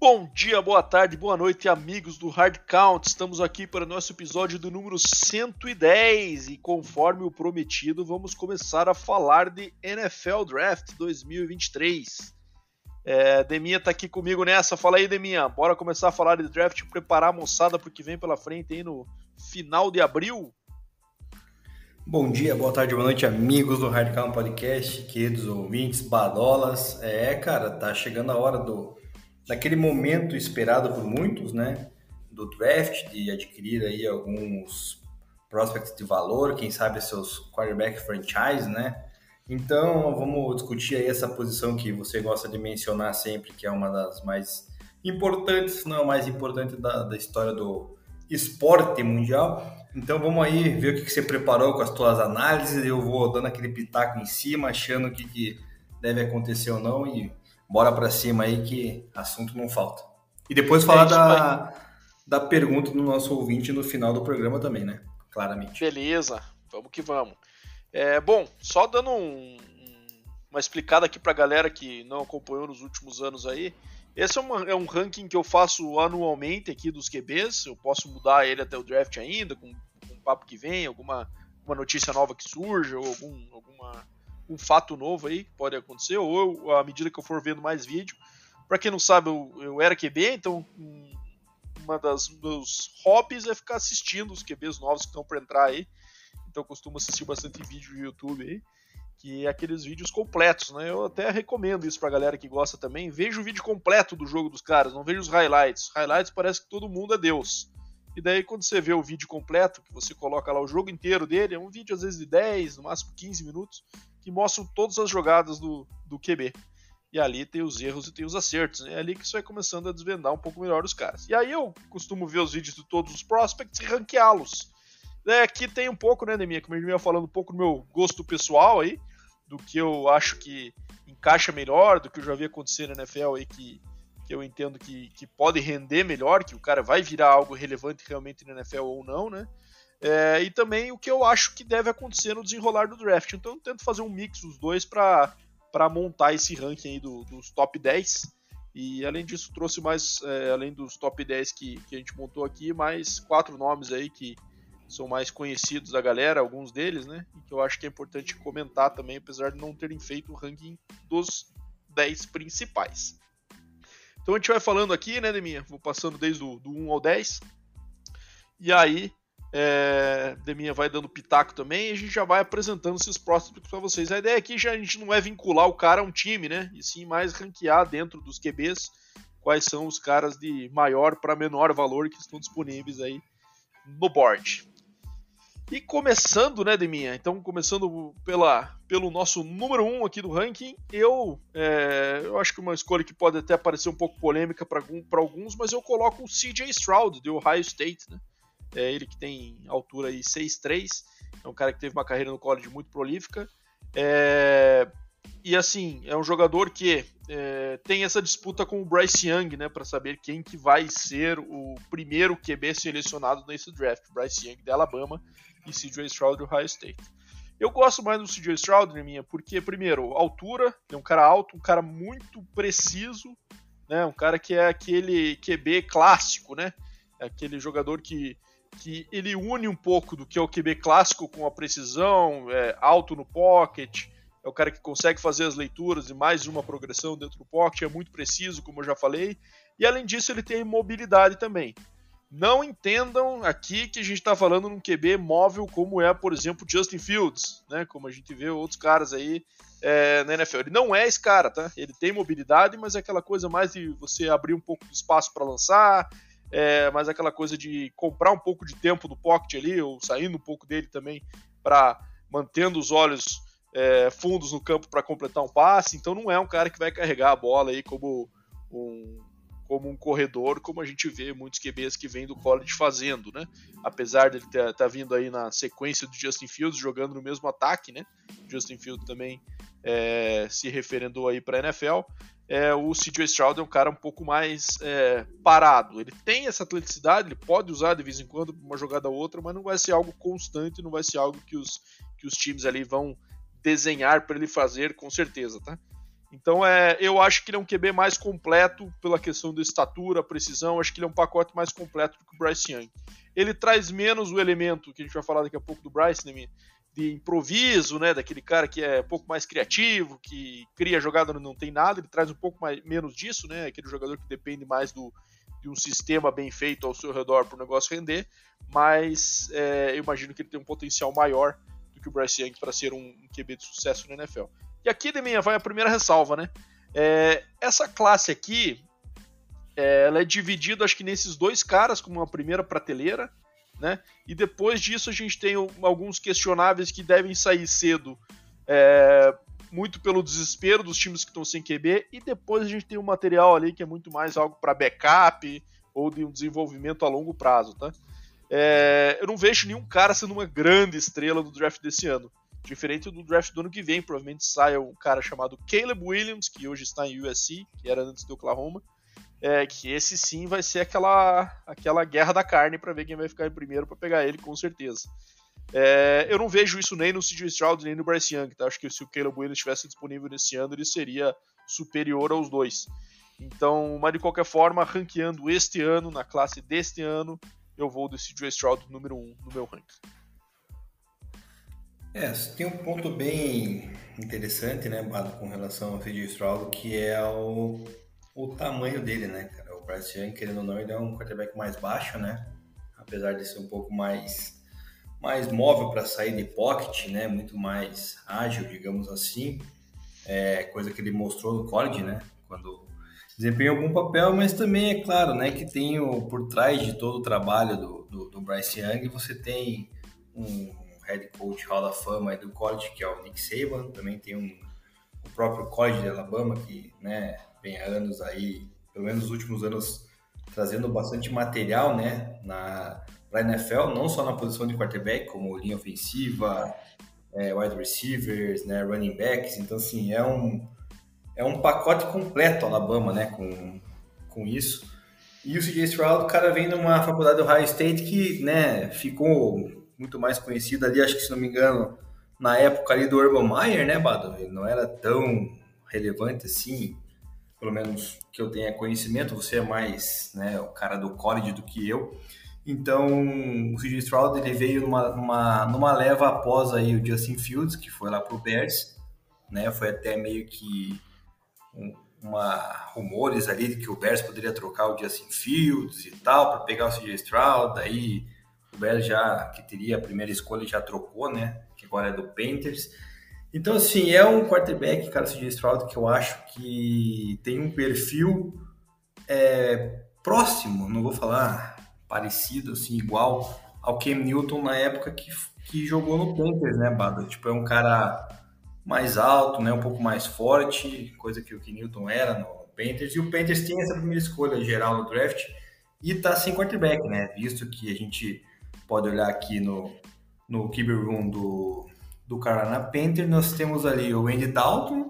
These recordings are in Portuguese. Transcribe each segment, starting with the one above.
Bom dia, boa tarde, boa noite, amigos do Hard Count. Estamos aqui para o nosso episódio do número 110 e, conforme o prometido, vamos começar a falar de NFL Draft 2023. É, Deminha está aqui comigo nessa. Fala aí, Deminha. Bora começar a falar de draft preparar a moçada para o que vem pela frente aí no final de abril. Bom dia, boa tarde, boa noite, amigos do Hard Count Podcast, queridos ouvintes, badolas. É, cara, tá chegando a hora do daquele momento esperado por muitos, né, do draft, de adquirir aí alguns prospects de valor, quem sabe seus quarterback franchise, né? Então, vamos discutir aí essa posição que você gosta de mencionar sempre, que é uma das mais importantes, não é a mais importante da, da história do esporte mundial. Então, vamos aí ver o que, que você preparou com as suas análises. Eu vou dando aquele pitaco em cima, achando o que, que deve acontecer ou não e bora para cima aí que assunto não falta. E depois falar é da, da pergunta do nosso ouvinte no final do programa também, né? Claramente. Beleza, vamos que vamos. É, bom, só dando um, uma explicada aqui para a galera que não acompanhou nos últimos anos aí. Esse é, uma, é, um ranking que eu faço anualmente aqui dos QBs. Eu posso mudar ele até o draft ainda, com, com um papo que vem, alguma uma notícia nova que surja, ou algum, alguma um fato novo aí que pode acontecer, ou eu, à medida que eu for vendo mais vídeo. Para quem não sabe, eu, eu era QB, então um, uma das meus hobbies é ficar assistindo os QBs novos que estão para entrar aí. Então eu costumo assistir bastante vídeo no YouTube aí, que é aqueles vídeos completos, né? Eu até recomendo isso pra galera que gosta também. Veja o vídeo completo do jogo dos caras, não veja os highlights. Highlights parece que todo mundo é Deus. E daí quando você vê o vídeo completo, que você coloca lá o jogo inteiro dele, é um vídeo às vezes de 10, no máximo 15 minutos, que mostram todas as jogadas do, do QB. E ali tem os erros e tem os acertos. Né? É ali que você vai começando a desvendar um pouco melhor os caras. E aí eu costumo ver os vídeos de todos os prospects e ranqueá-los. É, aqui tem um pouco, né, Neminha, como eu ia falando, um pouco do meu gosto pessoal aí, do que eu acho que encaixa melhor, do que eu já vi acontecer na NFL aí, que, que eu entendo que, que pode render melhor, que o cara vai virar algo relevante realmente na NFL ou não, né? É, e também o que eu acho que deve acontecer no desenrolar do draft. Então eu tento fazer um mix dos dois para montar esse ranking aí do, dos top 10. E além disso, trouxe mais, é, além dos top 10 que, que a gente montou aqui, mais quatro nomes aí que são mais conhecidos da galera, alguns deles, né? E que eu acho que é importante comentar também, apesar de não terem feito o ranking dos 10 principais. Então a gente vai falando aqui, né, Deminha? Vou passando desde o do 1 ao 10. E aí é, Deminha vai dando pitaco também e a gente já vai apresentando esses próximos para vocês. A ideia aqui já a gente não é vincular o cara a um time, né? E sim mais ranquear dentro dos QBs quais são os caras de maior para menor valor que estão disponíveis aí no board. E começando, né, Deminha? Então, começando pela, pelo nosso número 1 um aqui do ranking, eu, é, eu acho que uma escolha que pode até parecer um pouco polêmica para alguns, mas eu coloco o CJ Stroud, de Ohio State, né? É ele que tem altura aí 6'3", é um cara que teve uma carreira no college muito prolífica. É, e assim, é um jogador que é, tem essa disputa com o Bryce Young, né, para saber quem que vai ser o primeiro QB selecionado nesse draft. Bryce Young de Alabama e CJ Stroud do Ohio State. Eu gosto mais do CJ Stroud, minha, porque primeiro, altura, é um cara alto, um cara muito preciso, né, um cara que é aquele QB clássico, né, é aquele jogador que que ele une um pouco do que é o QB clássico com a precisão, é, alto no pocket, é o cara que consegue fazer as leituras e mais uma progressão dentro do pocket, é muito preciso, como eu já falei, e além disso ele tem mobilidade também. Não entendam aqui que a gente está falando num QB móvel como é, por exemplo, Justin Fields, né? Como a gente vê outros caras aí é, na NFL. Ele não é esse cara, tá? Ele tem mobilidade, mas é aquela coisa mais de você abrir um pouco de espaço para lançar, é, mas aquela coisa de comprar um pouco de tempo do pocket ali, ou saindo um pouco dele também, para mantendo os olhos é, fundos no campo para completar um passe. Então não é um cara que vai carregar a bola aí como um, como um corredor, como a gente vê muitos QBs que vêm do college fazendo, né? Apesar de ele estar tá vindo aí na sequência do Justin Fields jogando no mesmo ataque, né? Justin Fields também é, se referendou aí para a NFL é, o CJ Stroud é um cara um pouco mais é, parado. Ele tem essa atleticidade, ele pode usar de vez em quando uma jogada ou outra, mas não vai ser algo constante, não vai ser algo que os, que os times ali vão desenhar para ele fazer com certeza, tá? Então é, eu acho que ele é um QB mais completo pela questão da estatura, precisão, acho que ele é um pacote mais completo do que o Bryce Young. Ele traz menos o elemento que a gente vai falar daqui a pouco do Bryce, né, de improviso, né, daquele cara que é um pouco mais criativo, que cria jogada não tem nada, ele traz um pouco mais, menos disso, né, aquele jogador que depende mais do, de um sistema bem feito ao seu redor para o negócio render, mas é, eu imagino que ele tem um potencial maior do que o Bryce Young para ser um, um QB de sucesso na NFL. E aqui, Deminha, vai a primeira ressalva, né? É, essa classe aqui, é, ela é dividida, acho que nesses dois caras, como uma primeira prateleira, né? E depois disso a gente tem alguns questionáveis que devem sair cedo, é, muito pelo desespero dos times que estão sem QB, e depois a gente tem um material ali que é muito mais algo para backup ou de um desenvolvimento a longo prazo, tá? É, eu não vejo nenhum cara sendo uma grande estrela do draft desse ano. Diferente do draft do ano que vem, provavelmente saia um cara chamado Caleb Williams, que hoje está em USC, que era antes do Oklahoma. É, que esse sim vai ser aquela, aquela guerra da carne para ver quem vai ficar em primeiro para pegar ele, com certeza. É, eu não vejo isso nem no CJ Stroud nem no Bryce Young, tá? Acho que se o Caleb Williams estivesse disponível nesse ano, ele seria superior aos dois. Então, mas de qualquer forma, ranqueando este ano, na classe deste ano, eu vou do CJ Stroud número 1 um no meu ranking. É, tem um ponto bem interessante, né, com relação ao CJ Stroud, que é o, o tamanho dele, né, cara? O Bryce Young, querendo ou não, ele é um quarterback mais baixo, né? Apesar de ser um pouco mais, mais móvel para sair de pocket, né? Muito mais ágil, digamos assim. É, coisa que ele mostrou no college, né? Quando desempenha algum papel, mas também é claro, né, que tem o, por trás de todo o trabalho do, do, do Bryce Young, você tem um head coach Hall da Fama do college, que é o Nick Saban, também tem um, o próprio college de Alabama, que né, vem há anos aí, pelo menos nos últimos anos, trazendo bastante material né, na para NFL, não só na posição de quarterback, como linha ofensiva, é, wide receivers, né, running backs, então assim, é um, é um pacote completo Alabama, né, com, com isso. E o CJ Stroud, o cara vem numa faculdade do Ohio State que, né, ficou muito mais conhecido ali, acho que se não me engano, na época ali do Urban Meyer, né, Bado? Ele não era tão relevante assim, pelo menos que eu tenha conhecimento, você é mais né, o cara do college do que eu. Então, o CJ Stroud ele veio numa, numa, numa leva após aí o Justin Fields, que foi lá pro Bears, né? Foi até meio que um, uma rumores ali de que o Bears poderia trocar o Justin Fields e tal para pegar o CJ Stroud, daí o Bears já, que teria a primeira escolha, já trocou, né? Que agora é do Panthers. Então, assim, é um quarterback, cara, CJ Stroud, que eu acho que tem um perfil é, próximo, não vou falar parecido, assim, igual ao Cam Newton na época que, que jogou no Panthers, né, Bada? Tipo, é um cara mais alto, né, um pouco mais forte, coisa que o Cam Newton era no Panthers. E o Panthers tem essa primeira escolha geral no draft e tá sem quarterback, né? Visto que a gente pode olhar aqui no, no QB Room do, do Carolina Panther, nós temos ali o Andy Dalton,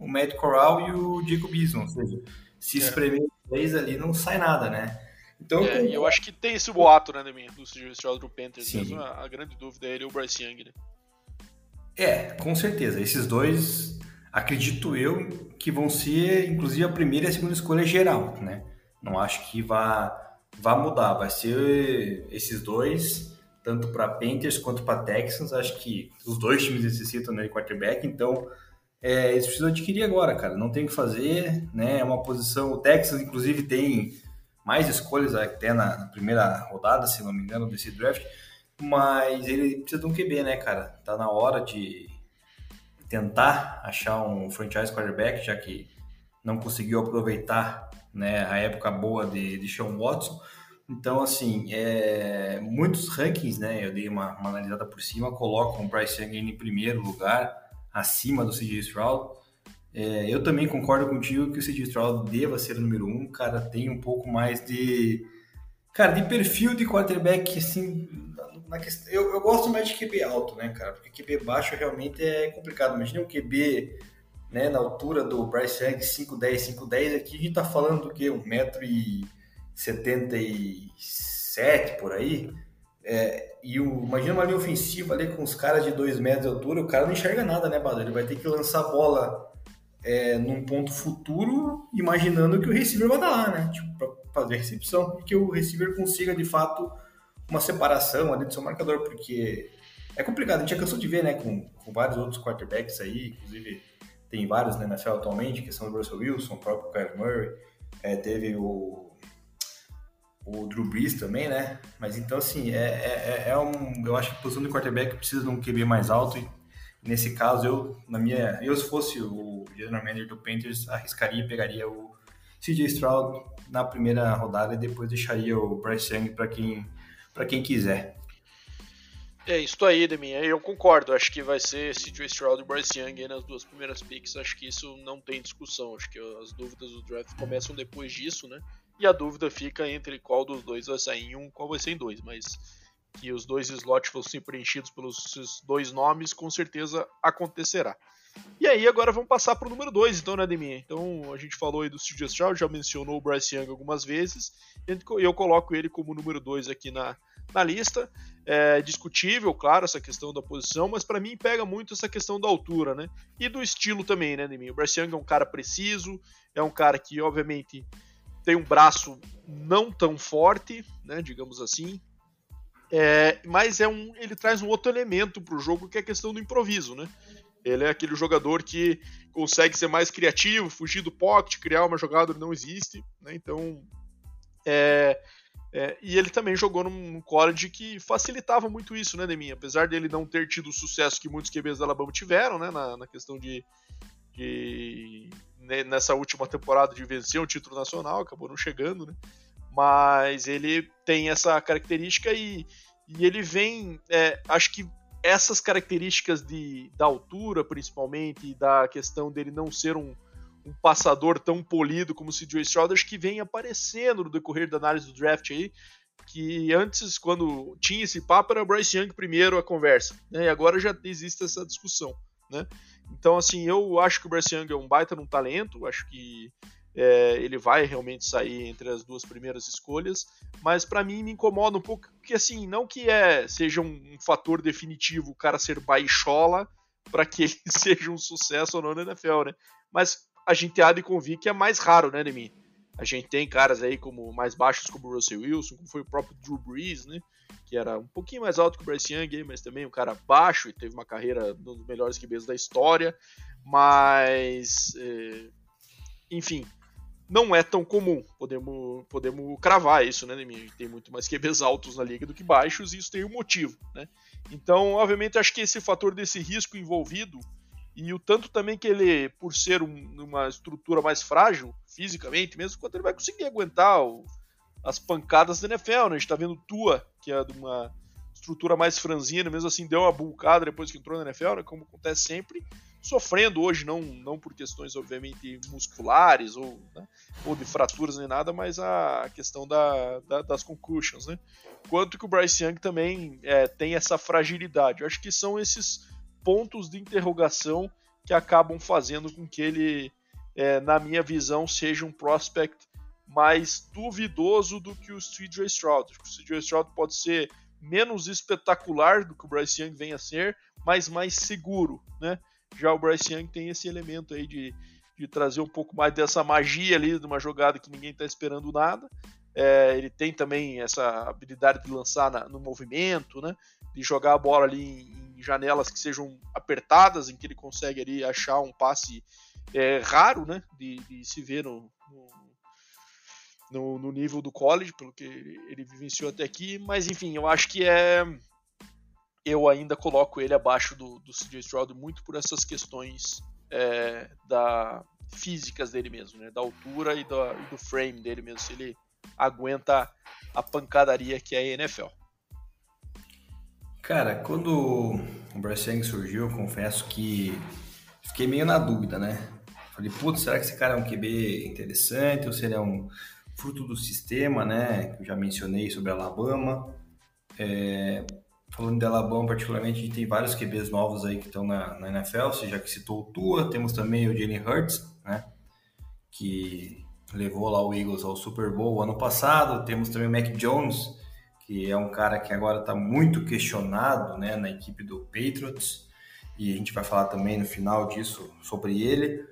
o Matt Corral e o Jacob Eason, ou seja, se é. espremer três ali não sai nada, né? Então, é, eu acho que tem esse boato, né, Deminha, do Stroud do Panthers, mesmo a, a, grande dúvida é ele ou o Bryce Young, né? É, com certeza, esses dois, acredito eu, que vão ser, inclusive, a primeira e a segunda escolha geral, né? Não acho que vá vai mudar, vai ser esses dois, tanto para Panthers quanto para Texans. Acho que os dois times necessitam né, de quarterback, então é, eles precisam adquirir agora, cara. Não tem o que fazer, né? É uma posição. O Texas, inclusive, tem mais escolhas até na, na primeira rodada, se não me engano, desse draft. Mas ele precisa de um QB, né, cara? Tá na hora de tentar achar um franchise quarterback, já que não conseguiu aproveitar né, a época boa de, de Sean Watson. Então, assim, é, muitos rankings, né, eu dei uma, uma analisada por cima, colocam o Bryce Young em primeiro lugar, acima do CJ Stroud. É, eu também concordo contigo que o CJ Stroud deva ser o número um, cara, tem um pouco mais de, cara, de perfil de quarterback, assim, na questão, eu, eu gosto mais de QB alto, né, cara, porque QB baixo realmente é complicado, imagina um QB né, na altura do Bryce Young, 5'10", 5'10", aqui a gente tá falando do que? 1,77m por aí. É, e o, imagina uma linha ofensiva ali com os caras de 2 metros de altura, o cara não enxerga nada, né, Bado? Ele vai ter que lançar a bola é, num ponto futuro, imaginando que o receiver vai estar lá, né? Tipo, para fazer a recepção, e que o receiver consiga de fato uma separação ali do seu marcador, porque é complicado. A gente já cansou de ver, né, com, com vários outros quarterbacks aí, inclusive tem vários na NFL atualmente, que são o Russell Wilson, o próprio Kyle Murray, é, teve o, o Drew Brees também, né? Mas então, assim, é, é, é, é um, eu acho que a posição do quarterback precisa de um QB mais alto e nesse caso, eu, na minha, eu se fosse o general manager do Panthers, arriscaria e pegaria o CJ Stroud na primeira rodada e depois deixaria o Bryce Young para quem, quem quiser. É isso aí, Demi. Eu concordo. Acho que vai ser CJ Stroud e Bryce Young nas duas primeiras picks. Acho que isso não tem discussão. Acho que as dúvidas do draft começam depois disso, né? E a dúvida fica entre qual dos dois vai sair em um, qual vai ser em dois. Mas que os dois slots ser preenchidos pelos dois nomes, com certeza acontecerá. E aí, agora vamos passar para o número 2, então, né, Deminha? Então, a gente falou aí do CJ Stroud, já mencionou o Bryce Young algumas vezes, e eu coloco ele como número 2 aqui na, na lista. É discutível, claro, essa questão da posição, mas para mim pega muito essa questão da altura, né? E do estilo também, né, Deminha? O Bryce Young é um cara preciso, é um cara que, obviamente, tem um braço não tão forte, né, digamos assim, é, mas é um, ele traz um outro elemento para o jogo que é a questão do improviso, né? Ele é aquele jogador que consegue ser mais criativo, fugir do pocket, criar uma jogada que não existe, né? Então, é, é, e ele também jogou num college que facilitava muito isso, né, Deminha? Apesar dele não ter tido o sucesso que muitos QBs da Alabama tiveram, né, na, na questão de, de né, nessa última temporada de vencer um título nacional, acabou não chegando, né? mas ele tem essa característica e, e ele vem, é, acho que essas características de, da altura, principalmente, e da questão dele não ser um, um passador tão polido como o CJ Stroud, acho que vem aparecendo no decorrer da análise do draft aí, que antes, quando tinha esse papo, era Bryce Young primeiro a conversa, né? E agora já existe essa discussão, né? Então, assim, eu acho que o Bryce Young é um baita num talento, acho que é, ele vai realmente sair entre as duas primeiras escolhas, mas para mim me incomoda um pouco, porque assim, não que é seja um, um fator definitivo o cara ser baixola para que ele seja um sucesso ou não na NFL, né? Mas a gente há de convir que é mais raro, né, mim A gente tem caras aí como mais baixos como o Russell Wilson, como foi o próprio Drew Brees, né? Que era um pouquinho mais alto que o Bryce Young, mas também um cara baixo e teve uma carreira dos melhores QBs da história. Mas, é... enfim, não é tão comum. Podemos, podemos cravar isso, né? Tem muito mais QBs altos na liga do que baixos, e isso tem um motivo, né? Então, obviamente, acho que esse fator desse risco envolvido e o tanto também que ele, por ser um, uma estrutura mais frágil, fisicamente mesmo, quanto ele vai conseguir aguentar o, as pancadas da NFL, né? A gente tá vendo Tua, que é de uma estrutura mais franzina, mesmo assim deu uma bulcada depois que entrou na NFL, né? Como acontece sempre, sofrendo hoje, não, não por questões, obviamente, musculares ou, né, ou de fraturas nem nada, mas a questão da, da, das concussions, né? Quanto que o Bryce Young também é, tem essa fragilidade. Eu acho que são esses pontos de interrogação que acabam fazendo com que ele, é, na minha visão, seja um prospect mais duvidoso do que o CJ Stroud. O CJ Stroud pode ser menos espetacular do que o Bryce Young venha a ser, mas mais seguro, né? Já o Bryce Young tem esse elemento aí de, de trazer um pouco mais dessa magia ali de uma jogada que ninguém está esperando nada. É, ele tem também essa habilidade de lançar na, no movimento, né? De jogar a bola ali em, em, janelas que sejam apertadas, em que ele consegue ali achar um passe é, raro, né? De, de, se ver no, no, no, nível do college, pelo que ele vivenciou até aqui. Mas enfim, eu acho que é eu ainda coloco ele abaixo do, do CJ Stroud muito por essas questões é, da físicas dele mesmo, né? Da altura e do, e do frame dele mesmo, se ele aguenta a pancadaria que é a NFL. Cara, quando o Bryce Young surgiu, eu confesso que fiquei meio na dúvida, né? Falei, putz, será que esse cara é um QB interessante ou se ele é um fruto do sistema, né? Que eu já mencionei sobre Alabama. É, falando de Alabama particularmente, a gente tem vários QBs novos aí que estão na, na NFL, você já que citou o Tua, temos também o Jalen Hurts, né, que levou lá o Eagles ao Super Bowl ano passado, temos também o Mac Jones, que é um cara que agora está muito questionado, né, na equipe do Patriots, e a gente vai falar também no final disso sobre ele,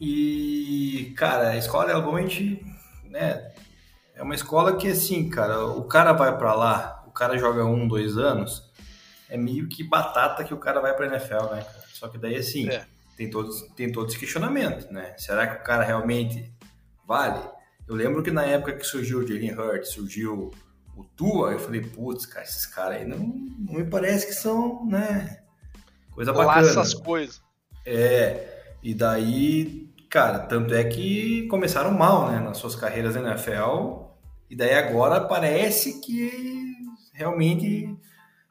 E, cara, a escola realmente, né, é uma escola que, assim, cara, o cara vai para lá, o cara joga um, dois anos, é meio que batata que o cara vai pra NFL, né, cara? Só que daí, assim, é. tem, todos, tem todos os questionamentos, né? Será que o cara realmente vale? Eu lembro que na época que surgiu o Jalen Hurts, surgiu o Tua, eu falei, putz, cara, esses caras aí não, não me parece que são, né, coisa bacana. Lá essas coisas. É, e daí, cara, tanto é que começaram mal, né, nas suas carreiras na NFL, e daí agora parece que realmente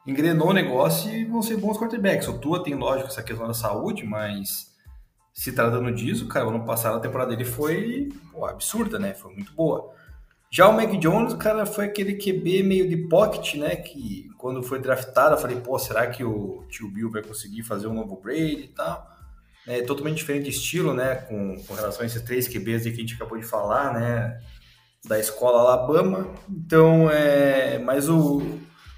engrenou o negócio e vão ser bons quarterbacks. O Tua tem, lógico, essa questão da saúde, mas se tratando disso, cara, o ano passado a temporada dele foi pô, absurda, né? Foi muito boa. Já o Mac Jones, cara, foi aquele QB meio de pocket, né? Que quando foi draftado, eu falei, pô, será que o tio Bill vai conseguir fazer um novo Brady e tal? É totalmente diferente de estilo, né? Com, com relação a esses três QBs que a gente acabou de falar, né? Da escola Alabama. Então, é. Mas o,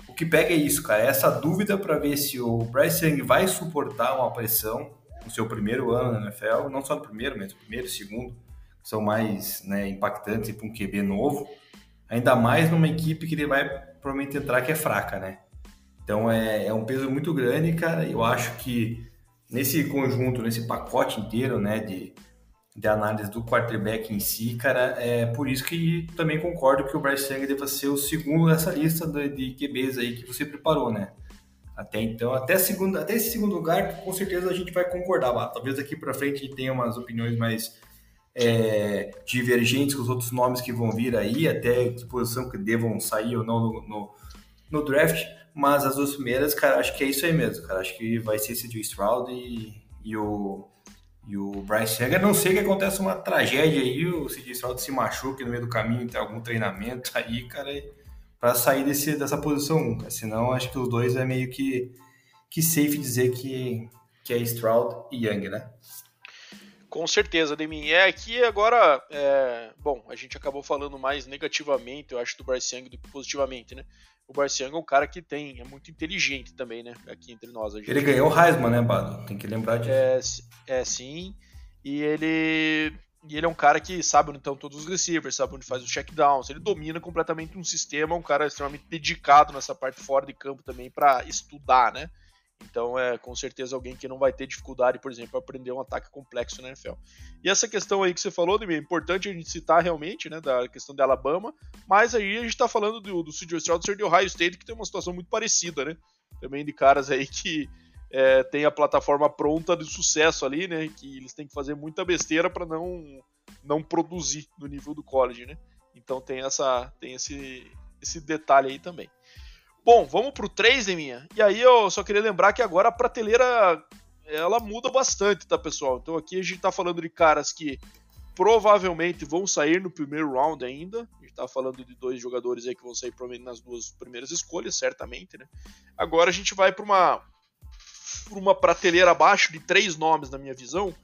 o que pega é isso, cara. É essa dúvida para ver se o Bryce Young vai suportar uma pressão no seu primeiro ano na NFL, não só no primeiro, mas no primeiro e segundo são mais né, impactantes para um QB novo, ainda mais numa equipe que ele vai provavelmente entrar que é fraca, né? Então é, é um peso muito grande, cara. Eu acho que nesse conjunto, nesse pacote inteiro, né, de, de análise do quarterback em si, cara, é por isso que também concordo que o Bryce Young deva ser o segundo nessa lista de, de QBs aí que você preparou, né? Até então, até, segundo, até esse segundo lugar, com certeza a gente vai concordar. Mas talvez daqui para frente a gente tenha umas opiniões mais é, divergentes com os outros nomes que vão vir aí, até que posição que devam sair ou não no, no, no, draft, mas as duas primeiras, cara, acho que é isso aí mesmo, cara, acho que vai ser esse Stroud e, e, o, e o Bryce a não ser que aconteça uma tragédia aí, o CJ Stroud se machuque no meio do caminho, tem algum treinamento aí, cara, para sair desse, dessa posição 1, senão acho que os dois é meio que, que safe dizer que, que é Stroud e Young, né? Com certeza, Demin. É que agora, é... bom, a gente acabou falando mais negativamente, eu acho, do Bryce Young do que positivamente, né? O Young é um cara que tem, é muito inteligente também, né? Aqui entre nós. Gente... Ele ganhou o Heisman, né, Bado? Tem que lembrar disso. É, é sim. E ele, e ele é um cara que sabe onde estão todos os receivers, sabe onde faz os checkdowns. Ele domina completamente um sistema, um cara extremamente dedicado nessa parte fora de campo também para estudar, né? Então é com certeza alguém que não vai ter dificuldade, por exemplo, aprender um ataque complexo na NFL. E essa questão aí que você falou, é importante a gente citar realmente, né, da questão de Alabama, mas aí a gente está falando do, do CJ Stroud de Ohio State, que tem uma situação muito parecida, né? Também de caras aí que é, tem a plataforma pronta de sucesso ali, né? Que eles têm que fazer muita besteira para não não produzir no nível do college, né? Então tem essa tem esse esse detalhe aí também. Bom, vamos pro 3, minha. E aí eu só queria lembrar que agora a prateleira ela muda bastante, tá, pessoal? Então aqui a gente tá falando de caras que provavelmente vão sair no primeiro round ainda. A gente tá falando de dois jogadores aí que vão sair provavelmente nas duas primeiras escolhas, certamente, né? Agora a gente vai para uma pra uma prateleira abaixo de três nomes na minha visão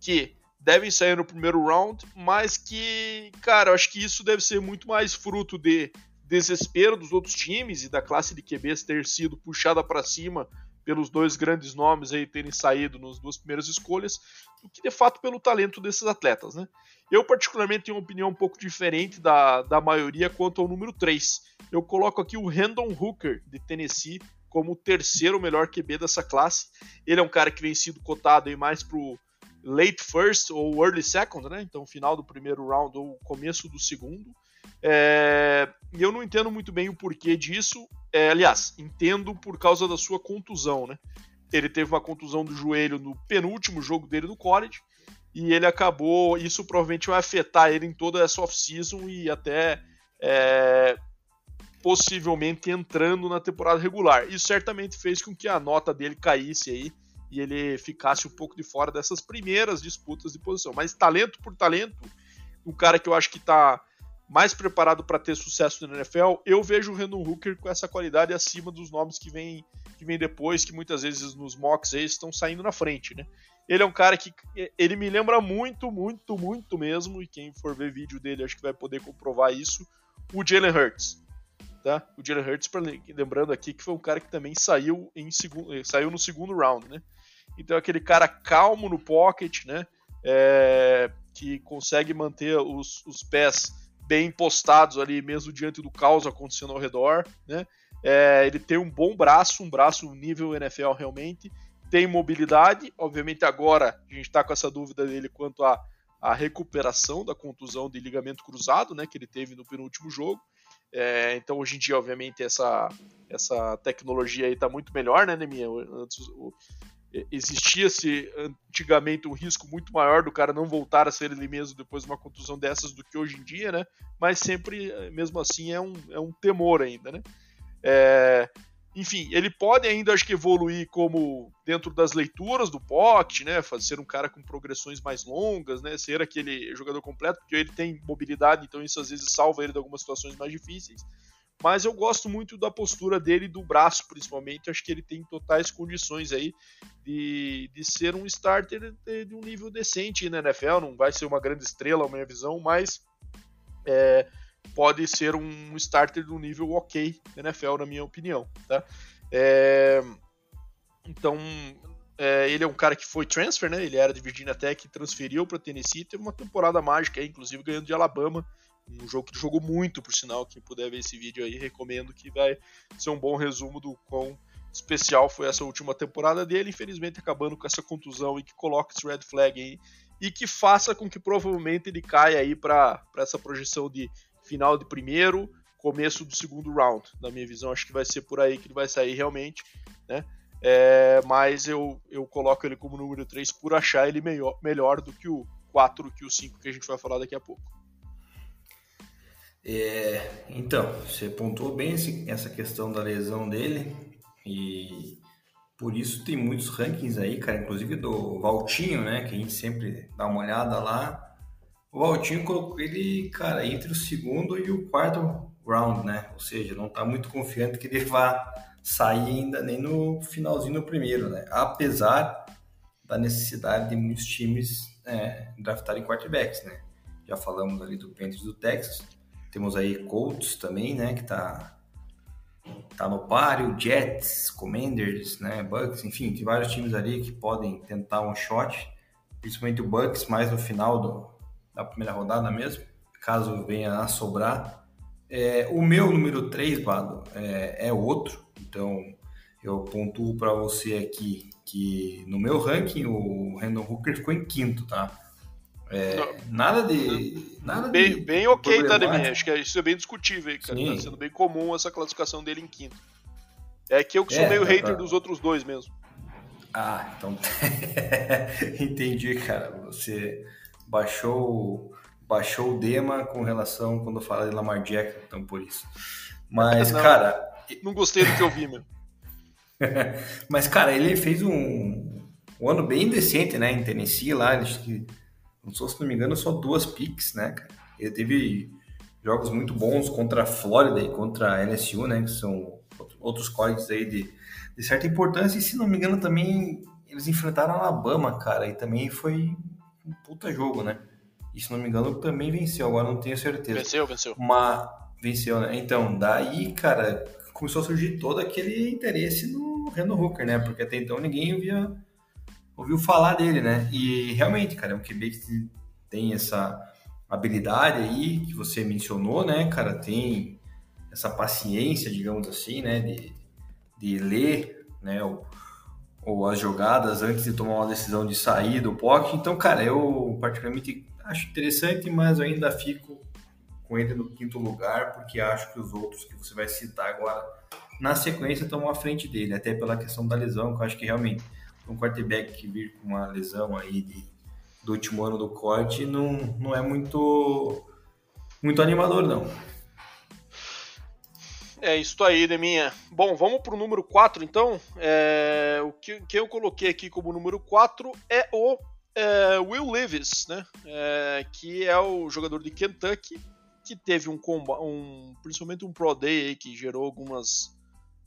que devem sair no primeiro round, mas que, cara, eu acho que isso deve ser muito mais fruto de desespero dos outros times e da classe de QBs ter sido puxada para cima pelos dois grandes nomes aí terem saído nas duas primeiras escolhas, do que de fato pelo talento desses atletas, né? Eu particularmente tenho uma opinião um pouco diferente da, da maioria quanto ao número 3. Eu coloco aqui o Randon Hooker de Tennessee como o terceiro melhor QB dessa classe. Ele é um cara que vem sido cotado aí mais pro late first ou early second, né? Então final do primeiro round ou começo do segundo. É, e eu não entendo muito bem o porquê disso. É, aliás, entendo por causa da sua contusão, né? Ele teve uma contusão do joelho no penúltimo jogo dele no college e ele acabou. Isso provavelmente vai afetar ele em toda essa off-season e até é, possivelmente entrando na temporada regular. Isso certamente fez com que a nota dele caísse aí e ele ficasse um pouco de fora dessas primeiras disputas de posição. Mas talento por talento, um cara que eu acho que está mais preparado para ter sucesso na NFL, eu vejo o Randall Hooker com essa qualidade acima dos nomes que vem, que vem depois, que muitas vezes nos mocks aí estão saindo na frente, né? Ele é um cara que ele me lembra muito, muito, muito mesmo, e quem for ver vídeo dele acho que vai poder comprovar isso, o Jalen Hurts. Tá? O Jalen Hurts, lembrando aqui que foi um cara que também saiu, em segundo, saiu no segundo round, né? Então aquele cara calmo no pocket, né? é, que consegue manter os, os pés bem postados ali, mesmo diante do caos acontecendo ao redor, né? É, ele tem um bom braço, um braço nível NFL realmente, tem mobilidade, obviamente agora a gente está com essa dúvida dele quanto à, à recuperação da contusão de ligamento cruzado, né, que ele teve no penúltimo jogo, é, então hoje em dia, obviamente, essa, essa tecnologia aí está muito melhor, né, Neminha? Antes, o, existia-se antigamente um risco muito maior do cara não voltar a ser ele mesmo depois de uma contusão dessas do que hoje em dia, né? Mas sempre, mesmo assim, é um, é um temor ainda, né? É, enfim, ele pode ainda, acho que, evoluir como dentro das leituras do pocket, né? Ser um cara com progressões mais longas, né? Ser aquele jogador completo, porque ele tem mobilidade, então isso às vezes salva ele de algumas situações mais difíceis mas eu gosto muito da postura dele, do braço principalmente. Acho que ele tem totais condições aí de, de ser um starter de, de um nível decente na NFL. Não vai ser uma grande estrela, a minha visão, mas é, pode ser um starter de um nível ok na NFL, na minha opinião. Tá? É, então, é, ele é um cara que foi transfer, né? Ele era de Virginia Tech, transferiu para Tennessee, teve uma temporada mágica, inclusive ganhando de Alabama um jogo que jogou muito, por sinal. Quem puder ver esse vídeo aí, recomendo que vai ser um bom resumo do quão especial foi essa última temporada dele. Infelizmente, acabando com essa contusão e que coloque esse red flag aí e que faça com que provavelmente ele caia aí para essa projeção de final de primeiro, começo do segundo round. Na minha visão, acho que vai ser por aí que ele vai sair realmente, né? É, mas eu, eu coloco ele como número 3 por achar ele melhor, melhor do que o 4, que o 5 que a gente vai falar daqui a pouco. É, então, você pontuou bem esse, essa questão da lesão dele e por isso tem muitos rankings aí, cara, inclusive do Valtinho, né, que a gente sempre dá uma olhada lá. O Valtinho colocou ele, cara, entre o segundo e o quarto round, né? Ou seja, não tá muito confiante que ele vá sair ainda nem no finalzinho do primeiro, né? Apesar da necessidade de muitos times é, draftarem quarterbacks, né? Já falamos ali do Panthers do Texas, temos aí Colts também, né, que tá, tá no páreo, Jets, Commanders, né, Bucks, enfim, tem vários times ali que podem tentar um shot, principalmente o Bucks mais no final do, da primeira rodada mesmo, caso venha a sobrar. É, o meu número 3, Bado, é, é outro, então eu pontuo para você aqui que no meu ranking o Randall Hooker ficou em quinto, tá? É, nada de. Nada bem, de bem ok, tá, Demi? Acho que isso é bem discutível aí, cara. Tá Sim. Tá sendo bem comum essa classificação dele em quinto. É que eu que sou é, meio é hater dos outros dois mesmo. Ah, então. Entendi, cara. Você baixou, baixou o Dema com relação quando fala de Lamar Jackson, então por isso. Mas, não, cara. Não gostei do que eu vi, meu. Mas, cara, ele fez um, um ano bem decente, né? Em Tennessee lá. Ele não sou, se não me engano, só duas picks, né, cara? Ele teve jogos muito bons contra a Flórida e contra a LSU, né, que são outros colleges aí de, de certa importância, e se não me engano também eles enfrentaram a Alabama, cara, e também foi um puta jogo, né? E se não me engano também venceu, agora não tenho certeza. Venceu, venceu. Mas venceu, né? Então, daí, cara, começou a surgir todo aquele interesse no Reno Hooker, né? Porque até então ninguém via ouviu falar dele, né? E realmente, cara, é um QB que tem essa habilidade aí que você mencionou, né, cara? Tem essa paciência, digamos assim, né, de, de ler, né, ou, ou as jogadas antes de tomar uma decisão de sair do pocket. Então, cara, eu particularmente acho interessante, mas eu ainda fico com ele no quinto lugar, porque acho que os outros que você vai citar agora na sequência estão à frente dele, até pela questão da lesão, que eu acho que realmente um quarterback que vir com uma lesão aí de, do último ano do corte não, não é muito, muito animador, não. É isso aí, Deminha. Bom, vamos para o número 4 então. É, o que, que, eu coloquei aqui como número 4 é o é, Will Levis, né? É, que é o jogador de Kentucky que teve um, um principalmente um Pro Day aí, que gerou algumas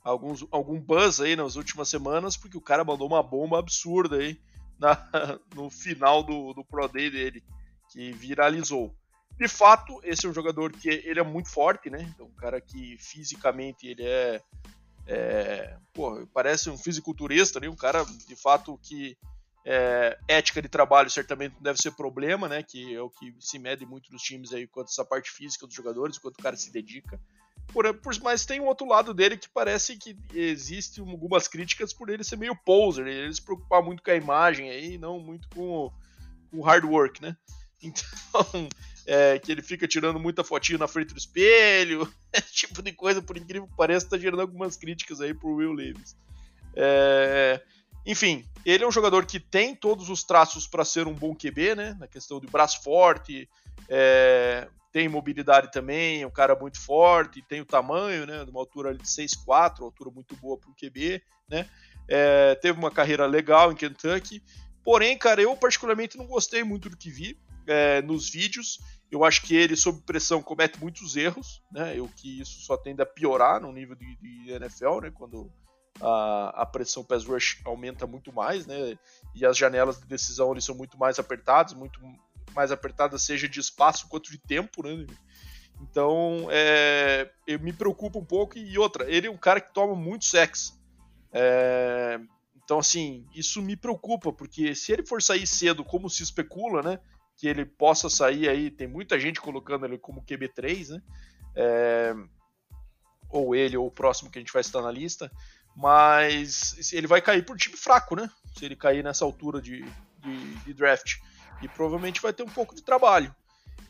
alguns, algum buzz aí nas últimas semanas, porque o cara mandou uma bomba absurda aí na, no final do, do Pro Day dele, que viralizou. De fato, esse é um jogador que ele é muito forte, né? Então, um cara que fisicamente ele é, é parece um fisiculturista, né? um cara de fato que É, ética de trabalho certamente não deve ser problema, né? Que é o que se mede muito nos times aí quanto essa parte física dos jogadores, quanto o cara se dedica. Por, por, mas tem um outro lado dele que parece que existe algumas críticas por ele ser meio poser, ele se preocupar muito com a imagem aí, não muito com o, com hard work, né? Então, é, que ele fica tirando muita fotinho na frente do espelho, esse tipo de coisa, por incrível que pareça, tá gerando algumas críticas aí pro Will Levis. É, enfim, ele é um jogador que tem todos os traços para ser um bom QB, né? Na questão de braço forte, é, tem mobilidade também, é um cara muito forte, tem o tamanho, né? De uma altura de 6'4", altura muito boa para um QB, né? É, teve uma carreira legal em Kentucky. Porém, cara, eu particularmente não gostei muito do que vi é, nos vídeos. Eu acho que ele, sob pressão, comete muitos erros, né? Eu que isso só tende a piorar no nível de, de NFL, né? Quando a, a, pressão pass rush aumenta muito mais, né? E as janelas de decisão eles são muito mais apertadas, muito mais apertadas, seja de espaço quanto de tempo, né? Então, é, eu me preocupa um pouco. E outra, ele é um cara que toma muito sexo. É, então, assim, isso me preocupa, porque se ele for sair cedo, como se especula, né? que ele possa sair aí. Tem muita gente colocando ele como QB3, né? É, ou ele, ou o próximo que a gente vai estar na lista. Mas ele vai cair por time fraco, né? Se ele cair nessa altura de, de, de draft. E provavelmente vai ter um pouco de trabalho.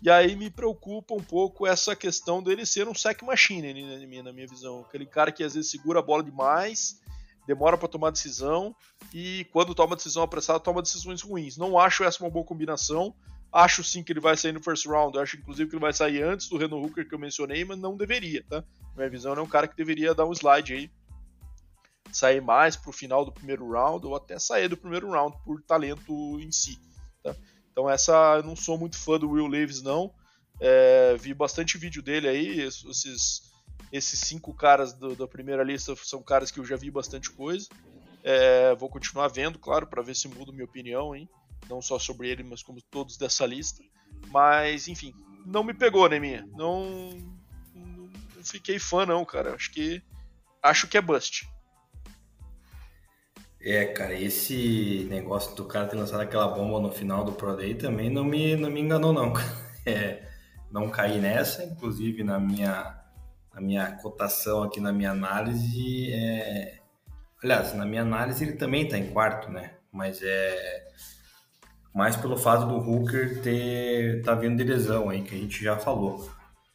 E aí me preocupa um pouco essa questão dele ser um sack machine, né, na minha visão. Aquele cara que às vezes segura a bola demais, demora para tomar decisão e quando toma decisão apressada, toma decisões ruins. Não acho essa uma boa combinação. Acho sim que ele vai sair no first round. Acho inclusive que ele vai sair antes do Renan Hooker que eu mencionei, mas não deveria, tá? Minha visão é um cara que deveria dar um slide aí. Sair mais pro final do primeiro round ou até sair do primeiro round por talento em si. Tá? Então essa eu não sou muito fã do Will Levis não. É, vi bastante vídeo dele aí. Esses, esses cinco caras do, da primeira lista são caras que eu já vi bastante coisa. É, vou continuar vendo, claro, para ver se muda minha opinião, hein? não só sobre ele, mas como todos dessa lista. Mas, enfim, não me pegou, né, minha? Não, não, fiquei fã, não, cara. Acho que acho que é bust. É, cara, esse negócio do cara ter lançado aquela bomba no final do Pro Day também não me, não me enganou, não. É, não caí nessa, inclusive na minha, na minha cotação aqui, na minha análise. É... Aliás, na minha análise ele também está em quarto, né? Mas é mais pelo fato do Hooker ter tá vindo de lesão aí, que a gente já falou.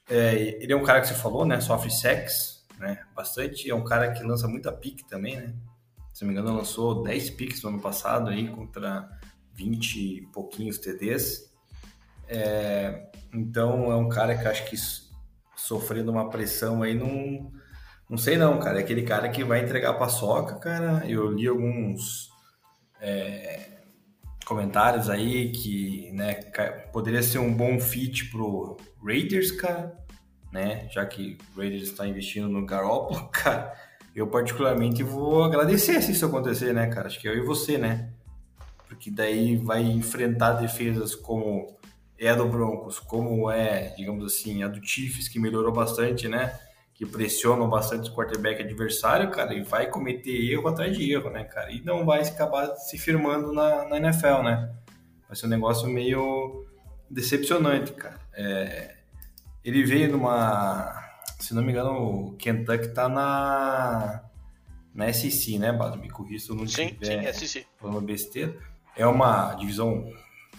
É, ele é um cara que você falou, né? Sofre sex, né? Bastante. É um cara que lança muita pique também, né? Se não me engano, lançou 10 piques no ano passado aí contra 20 e pouquinhos TDs. É, então é um cara que acho que sofrendo uma pressão aí não. Não sei não, cara. É aquele cara que vai entregar a paçoca, cara. Eu li alguns. É, comentários aí que né, poderia ser um bom fit pro Raiders, cara, né? Já que o Raiders está investindo no Garoppolo, cara. Eu particularmente vou agradecer se isso acontecer, né, cara? Acho que eu e você, né? Porque daí vai enfrentar defesas como é a do Broncos, como é, digamos assim, a do Chiefs, que melhorou bastante, né? que pressionam bastante o quarterback adversário, cara, e vai cometer erro atrás de erro, né, cara? E não vai acabar se firmando na, na NFL, né? Vai ser um negócio meio decepcionante, cara. É, ele veio numa. Se não me engano, o Kentucky tá na. Na SEC, né, Bado? Me corrija se eu não sim, tiver sim, SEC. falando besteira. É uma divisão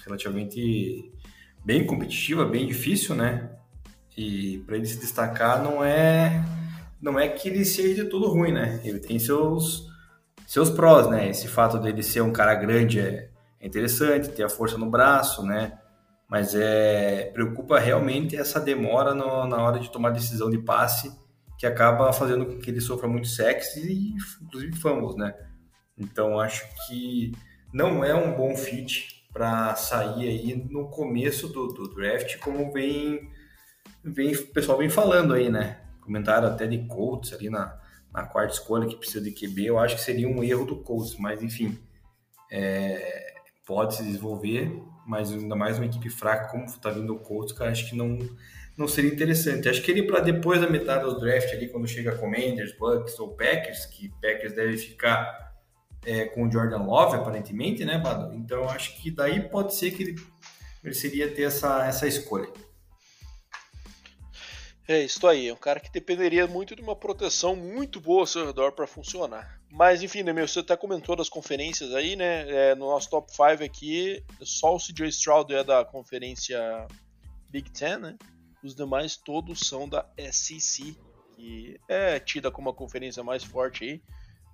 relativamente bem competitiva, bem difícil, né? E para ele se destacar não é não é que ele seja de tudo ruim, né? Ele tem seus seus prós, né? Esse fato dele ser um cara grande é interessante, ter a força no braço, né? Mas é preocupa realmente essa demora no, na hora de tomar decisão de passe que acaba fazendo com que ele sofra muito sexo e inclusive fumbles, né? Então acho que não é um bom fit para sair aí no começo do, do draft como vem vem, o pessoal vem falando aí, né? Comentaram até de Colts ali na, na quarta escolha que precisa de QB. Eu acho que seria um erro do Colts, mas enfim, é, pode se desenvolver, mas ainda mais uma equipe fraca como está vindo o Colts, cara, acho que não, não seria interessante. Acho que ele para depois da metade do draft ali, quando chega Commanders, Bucks ou Packers, que Packers deve ficar é, com o Jordan Love, aparentemente, né, Bado? Então acho que daí pode ser que ele mereceria ter essa, essa escolha. É isso aí, é um cara que dependeria muito de uma proteção muito boa ao seu redor para funcionar. Mas enfim, né, meu, você até comentou das conferências aí, né? É, no nosso top 5 aqui, só o CJ Stroud é da conferência Big Ten, né? Os demais todos são da SEC, que é tida como a conferência mais forte aí,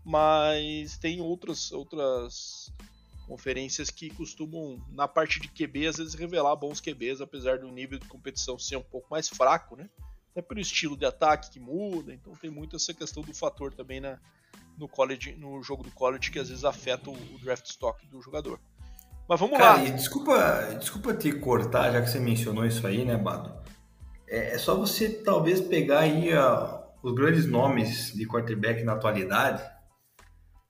mas tem outras outras conferências que costumam, na parte de QB, às vezes revelar bons QBs, apesar do nível de competição ser um pouco mais fraco, né? até pelo estilo de ataque que muda, então tem muito essa questão do fator também na, no college, no jogo do college que às vezes afeta o, o draft stock do jogador. Mas vamos Cara, lá. desculpa, desculpa te cortar, já que você mencionou isso aí, né, Bado? É, é só você talvez pegar aí a, os grandes nomes de quarterback na atualidade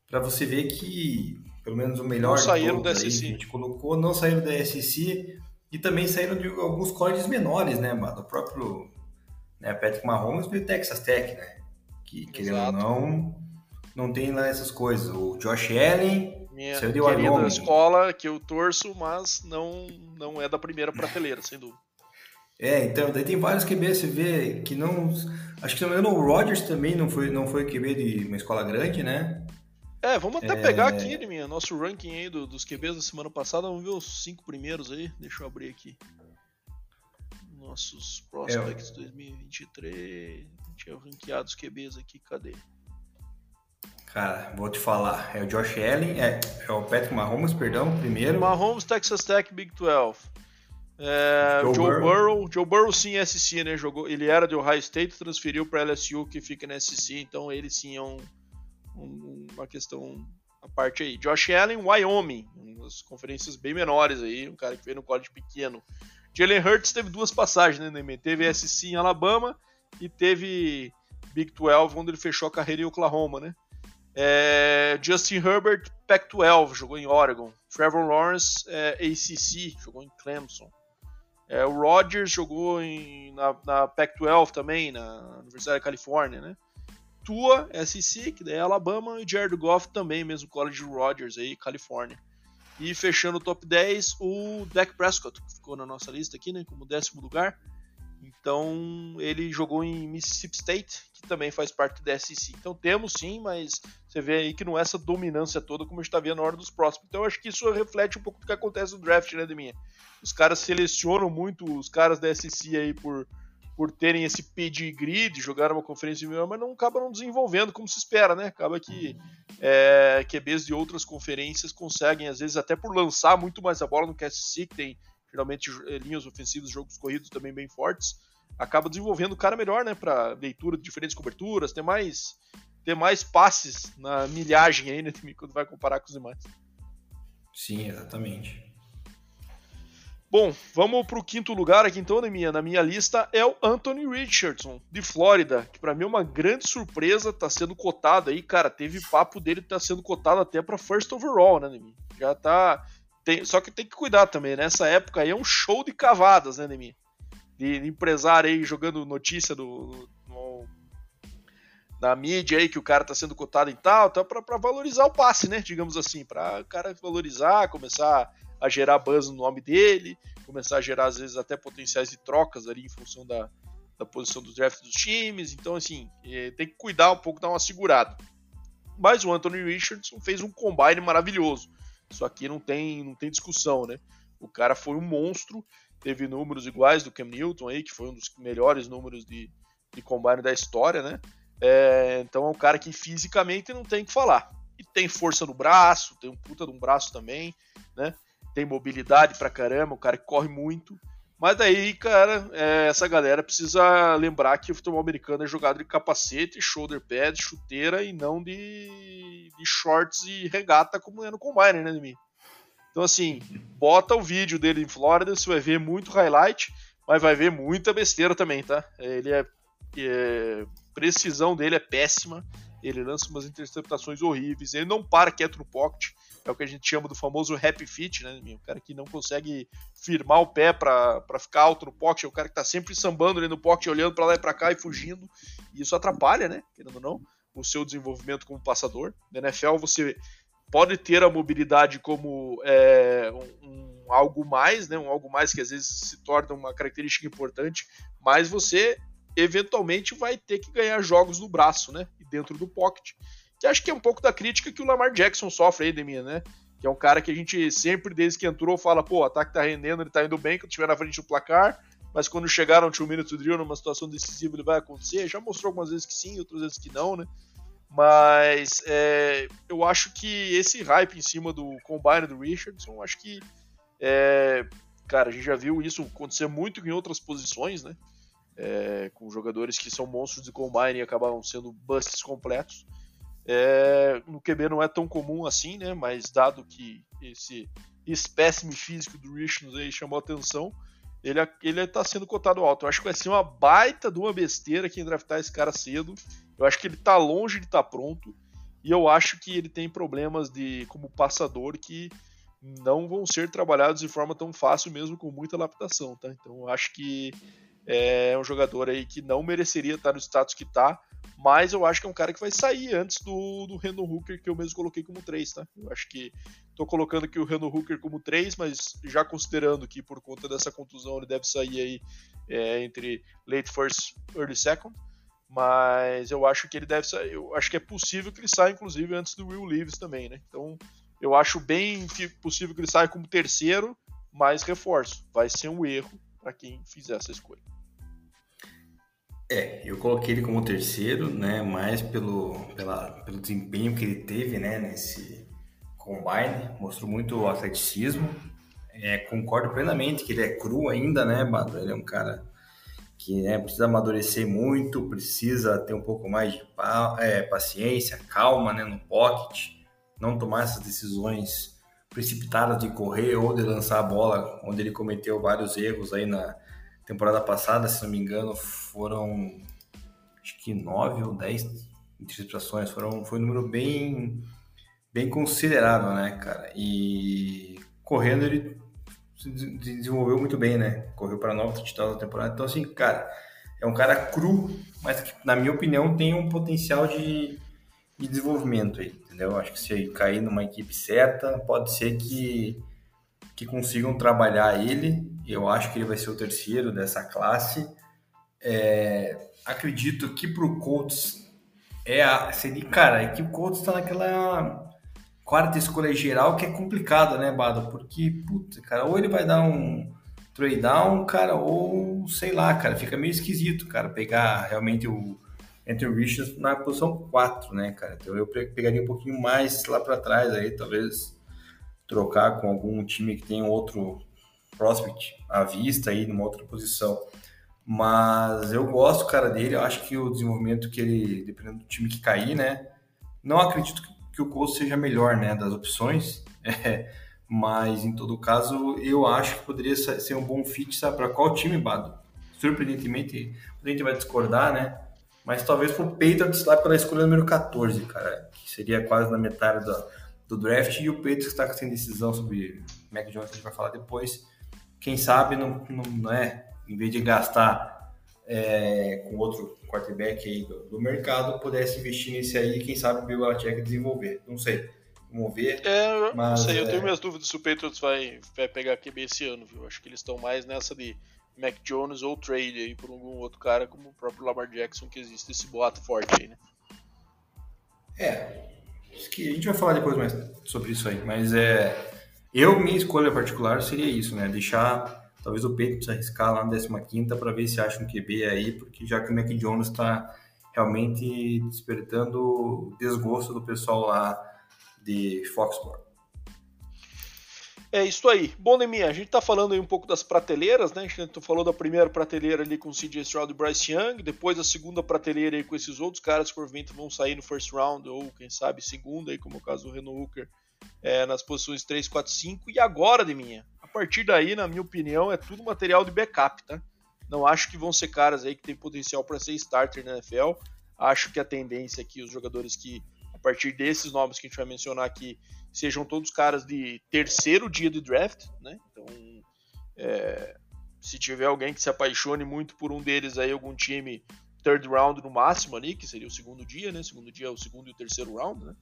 para você ver que pelo menos o melhor não saíram da SEC. a gente colocou, não saíram da SEC e também saíram de alguns colleges menores, né, Bado? O próprio né? Patrick Mahomes veio Texas Tech, né? Que, querendo ou não, não tem lá essas coisas. O Josh Allen Minha saiu de Wyoming. escola que eu torço, mas não, não é da primeira prateleira, sem dúvida. É, então, daí tem vários QB, você vê que não... Acho que, se não me engano, o Rodgers também não foi, não foi QB de uma escola grande, né? É, vamos até é... pegar aqui, minha, nosso ranking aí do, dos QBs da semana passada. Vamos ver os cinco primeiros aí. Deixa eu abrir aqui nossos prospects é. 2023. Tinha ranqueados QBs aqui, cadê? Cara, vou te falar. É o Josh Allen, é, é o Patrick Mahomes, perdão, primeiro. Mahomes, Texas Tech, Big 12. É, Joe, Joe Burrow. Burrow. Joe Burrow sim é SC, né? Jogou, ele era de Ohio State, transferiu para LSU, que fica na SC, então ele sim é um, um, uma questão a parte aí. Josh Allen, Wyoming, umas conferências bem menores aí, um cara que veio no college pequeno. Jalen Hurts teve duas passagens, né, Neymar? Teve SC em Alabama e teve Big 12, onde ele fechou a carreira em Oklahoma, né? É, Justin Herbert, Pac-12, jogou em Oregon. Trevor Lawrence, é, ACC, jogou em Clemson. É, o Rodgers jogou em, na, na Pac-12 também, na Universidade da Califórnia, né? Tua, SEC, que daí é Alabama, e Jared Goff também, mesmo College Rodgers aí, Califórnia. E fechando o top 10, o Dak Prescott, que ficou na nossa lista aqui, né, como décimo lugar. Então, ele jogou em Mississippi State, que também faz parte da SEC. Então, temos sim, mas você vê aí que não é essa dominância toda como a gente está vendo na hora dos próximos. Então, acho que isso reflete um pouco do que acontece no draft, né, Deminha? Os caras selecionam muito os caras da SEC aí por por terem esse pedigree de jogar uma conferência de mas não acabam não desenvolvendo como se espera, né? Acaba que é, QBs de outras conferências conseguem, às vezes, até por lançar muito mais a bola no KSC, que tem geralmente eh, linhas ofensivas, jogos corridos também bem fortes, acaba desenvolvendo o cara melhor, né? Para leitura de diferentes coberturas, ter mais, ter mais passes na milhagem aí, né? Quando vai comparar com os demais. Sim, exatamente. Bom, vamos para o quinto lugar aqui então na minha, na minha lista é o Anthony Richardson, de Flórida, que para mim é uma grande surpresa, tá sendo cotado aí, cara, teve papo dele tá sendo cotado até para first overall, né, Nemi? Já tá tem, só que tem que cuidar também, nessa né? época aí é um show de cavadas, né, Nemi? De, de empresário aí jogando notícia do, do, na mídia aí que o cara tá sendo cotado em tal, tá para valorizar o passe, né, digamos assim, para o cara valorizar, começar a gerar buzz no nome dele, começar a gerar às vezes até potenciais de trocas ali em função da, da posição do draft dos times. Então, assim, é, tem que cuidar um pouco, dar uma segurada. Mas o Anthony Richardson fez um combine maravilhoso. Isso aqui não tem, não tem discussão, né? O cara foi um monstro, teve números iguais do Cam Newton aí, que foi um dos melhores números de, de combine da história, né? É, então é um cara que fisicamente não tem que falar. E tem força no braço, tem um puta de um braço também, né? tem mobilidade pra caramba, o cara que corre muito. Mas daí, cara, é, essa galera precisa lembrar que o futebol americano é jogado de capacete, shoulder pad, chuteira e não de, de shorts e regata como é no Combine, né, mim? Então, assim, bota o vídeo dele em Flórida, você vai ver muito highlight, mas vai ver muita besteira também, tá? Ele é, é precisão dele é péssima, ele lança umas interceptações horríveis, ele não para quieto no pocket, é o que a gente chama do famoso happy fit, né? O cara que não consegue firmar o pé para ficar alto no pocket, é o cara que tá sempre sambando ali no pocket, olhando para lá e para cá e fugindo. E isso atrapalha, né? Querendo ou não, o seu desenvolvimento como passador. Na NFL você pode ter a mobilidade como é, um, um, algo mais, né? Um algo mais que às vezes se torna uma característica importante, mas você eventualmente vai ter que ganhar jogos no braço, né? E dentro do pocket. Que acho que é um pouco da crítica que o Lamar Jackson sofre aí, Demir, né? Que é um cara que a gente sempre, desde que entrou, fala, pô, o ataque tá rendendo, ele tá indo bem, quando tiver na frente do placar, mas quando chegar no 2 minute drill, numa situação decisiva, ele vai acontecer. Já mostrou algumas vezes que sim, outras vezes que não, né? Mas é, eu acho que esse hype em cima do combine do Richardson, acho que é, cara, a gente já viu isso acontecer muito em outras posições, né? É, com jogadores que são monstros de combine e acabam sendo busts completos. É, no QB não é tão comum assim, né? Mas dado que esse espécime físico do Richardson aí chamou atenção, ele, ele tá sendo cotado alto. Eu acho que vai ser uma baita de uma besteira quem draftar esse cara cedo. Eu acho que ele tá longe de estar tá pronto. E eu acho que ele tem problemas de como passador que não vão ser trabalhados de forma tão fácil, mesmo com muita adaptação, tá? Então eu acho que é um jogador aí que não mereceria estar no status que tá, mas eu acho que é um cara que vai sair antes do, do Randall Hooker, que eu mesmo coloquei como 3, tá? Eu acho que tô colocando aqui o Randall Hooker como 3, mas já considerando que por conta dessa contusão ele deve sair aí é, entre late first, early second, mas eu acho que ele deve sair, eu acho que é possível que ele saia inclusive antes do Will Leaves também, né? Então eu acho bem possível que ele saia como terceiro, mas reforço, vai ser um erro para quem fizer essa escolha. É, eu coloquei ele como terceiro, né? Mais pelo, pela, pelo desempenho que ele teve, né? Nesse combine, mostrou muito atleticismo. É, concordo plenamente que ele é cru ainda, né, Bado? Ele é um cara que né, precisa amadurecer muito, precisa ter um pouco mais de é, paciência, calma, né, no pocket, não tomar essas decisões precipitadas de correr ou de lançar a bola, onde ele cometeu vários erros aí na temporada passada, se não me engano, foram acho que nove ou dez interceptações, foram, foi um número bem, bem considerável, né, cara? E correndo ele se desenvolveu muito bem, né? Correu para nove touchdowns na temporada. Então, assim, cara, é um cara cru, mas que, na minha opinião, tem um potencial de, de desenvolvimento aí, entendeu? Acho que se cair numa equipe certa, pode ser que, que consigam trabalhar ele eu acho que ele vai ser o terceiro dessa classe. É, acredito que para o Colts é a, seria, cara, é que o Colts está naquela quarta escolha geral que é complicado, né, Bado? Porque, puta, cara, ou ele vai dar um trade down, cara, ou sei lá, cara, fica meio esquisito, cara, pegar realmente o Anthony Richards na posição 4, né, cara? Então eu pegaria um pouquinho mais lá para trás aí, talvez trocar com algum time que tem outro prospect à vista aí numa outra posição. Mas eu gosto, cara, dele. Eu acho que o desenvolvimento que ele, dependendo do time que cair, né? Não acredito que o Colts seja melhor, né, das opções. É, mas em todo caso, eu acho que poderia ser um bom fit, sabe, para qual time, Bado? Surpreendentemente, a gente vai discordar, né? Mas talvez pro Patriots lá pela escolha número 14, cara, que seria quase na metade do, do draft. E o Patriots está sem decisão sobre Mac Jones, que a gente vai falar depois quem sabe não, não, não é, em vez de gastar é, com outro quarterback aí do, do, mercado, pudesse investir nesse aí, quem sabe o Bill Belichick desenvolver. Não sei. Vamos ver. É, mas, não sei, eu tenho é minhas dúvidas se o Patriots vai, vai pegar QB esse ano, viu? Acho que eles estão mais nessa de Mac Jones ou trade aí por algum outro cara, como o próprio Lamar Jackson, que existe esse boato forte aí, né? É. Que a gente vai falar depois mais sobre isso aí, mas é eu, minha escolha particular seria isso, né? Deixar talvez o Pedro precisa arriscar lá na 15 para ver se acha um QB aí, porque já que o Mac Jones está realmente despertando desgosto do pessoal lá de Foxborough. É isso aí. Bom, Neminha, a gente tá falando aí um pouco das prateleiras, né? A gente falou da primeira prateleira ali com o CJ Stroud e Bryce Young, depois a segunda prateleira aí com esses outros caras que provavelmente vão sair no first round, ou quem sabe segunda aí, como o caso do Reno Hooker é, nas posições 3, 4, 5. E agora, de minha, a partir daí, na minha opinião, é tudo material de backup, tá? Não acho que vão ser caras aí que tem potencial para ser starter na NFL. Acho que a tendência aqui, os jogadores que, a partir desses nomes que a gente vai mencionar aqui, sejam todos caras de terceiro dia de draft, né? Então, é, se tiver alguém que se apaixone muito por um deles aí, algum time third round no máximo ali, que seria o segundo dia, né? Segundo dia é o segundo e o terceiro round, né?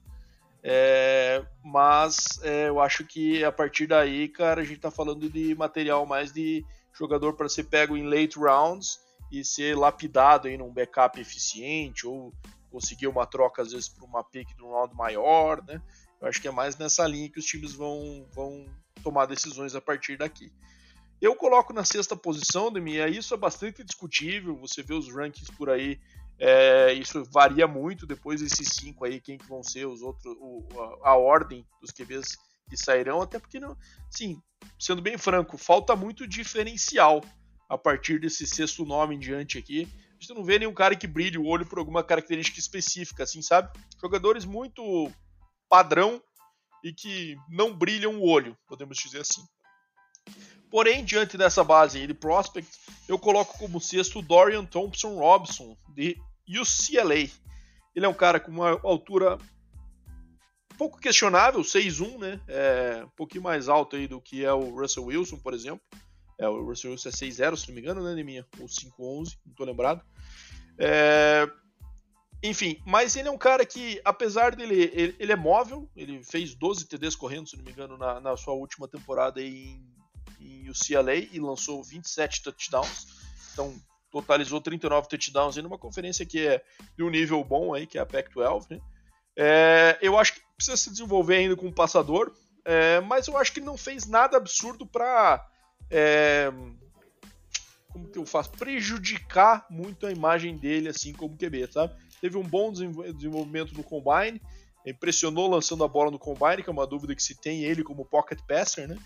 É, mas é, eu acho que a partir daí, cara, a gente tá falando de material mais de jogador para ser pego em late rounds e ser lapidado aí num backup eficiente ou conseguir uma troca às vezes por uma pick de um round maior, né? Eu acho que é mais nessa linha que os times vão, vão tomar decisões a partir daqui. Eu coloco na sexta posição, Demi, isso é bastante discutível, você vê os rankings por aí, é, isso varia muito depois desses cinco aí, quem que vão ser os outros, o, a, a, ordem dos QBs que sairão, até porque não, sim, sendo bem franco, falta muito diferencial a partir desse sexto nome em diante aqui. A gente não vê nenhum cara que brilhe o olho por alguma característica específica, assim, sabe? Jogadores muito padrão e que não brilham o olho, podemos dizer assim. Porém, diante dessa base de prospect, eu coloco como sexto Dorian Thompson Robson, de UCLA. Ele é um cara com uma altura pouco questionável, 6'1, né? É um pouquinho mais alto aí do que é o Russell Wilson, por exemplo. É, o Russell Wilson é 6'0, se não me engano, né, Neminha? Ou 5'11, não tô lembrado. É, enfim, mas ele é um cara que, apesar dele, ele, ele, é móvel, ele fez 12 TDs correndo, se não me engano, na, na sua última temporada em, em UCLA e lançou 27 touchdowns. Então, totalizou 39 touchdowns em uma conferência que é de um nível bom aí, que é a Pac-12, né? É, eu acho que precisa se desenvolver ainda com um passador, é, mas eu acho que ele não fez nada absurdo para é, como que eu faço? Prejudicar muito a imagem dele, assim como QB, sabe? Teve um bom desenvolvimento no Combine, impressionou lançando a bola no Combine, que é uma dúvida que se tem ele como pocket passer, né?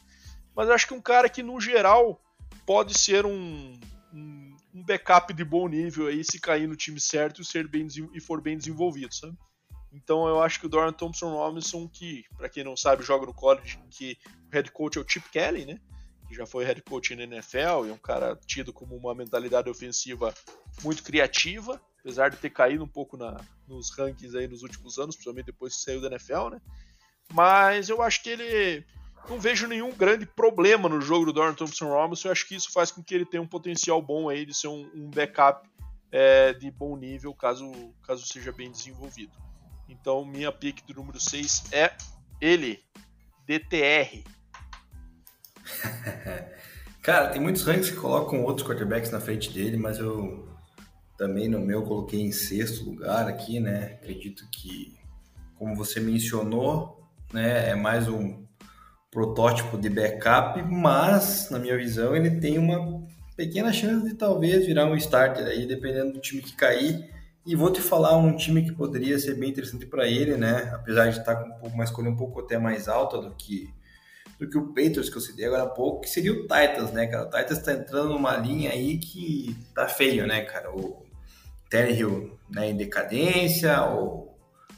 Mas eu acho que um cara que, no geral, pode ser um, um, um backup de bom nível aí, se cair no time certo e, ser bem, e for bem desenvolvido, sabe? Então eu acho que o Dorian Thompson Robinson, que, para quem não sabe, joga no college, que o head coach é o Chip Kelly, né? que já foi head coach na NFL e é um cara tido como uma mentalidade ofensiva muito criativa, apesar de ter caído um pouco na, nos rankings aí nos últimos anos, principalmente depois que saiu da NFL, né? Mas eu acho que ele não vejo nenhum grande problema no jogo do Dorian Thompson Robinson. Eu acho que isso faz com que ele tenha um potencial bom aí de ser um, um backup é, de bom nível, caso, caso seja bem desenvolvido. Então, minha pick do número 6 é ele, DTR, Cara, tem muitos rankings que colocam outros quarterbacks na frente dele, mas eu também no meu coloquei em sexto lugar aqui, né? Acredito que, como você mencionou, né, é mais um protótipo de backup, mas na minha visão ele tem uma pequena chance de talvez virar um starter aí, dependendo do time que cair. E vou te falar um time que poderia ser bem interessante para ele, né? Apesar de estar com uma escolha um pouco até mais alta do que do que o Patriots que eu citei agora há pouco, que seria o Titans, né, cara? O Titans tá entrando numa linha aí que tá feio, né, cara? O Tannehill né, em decadência, o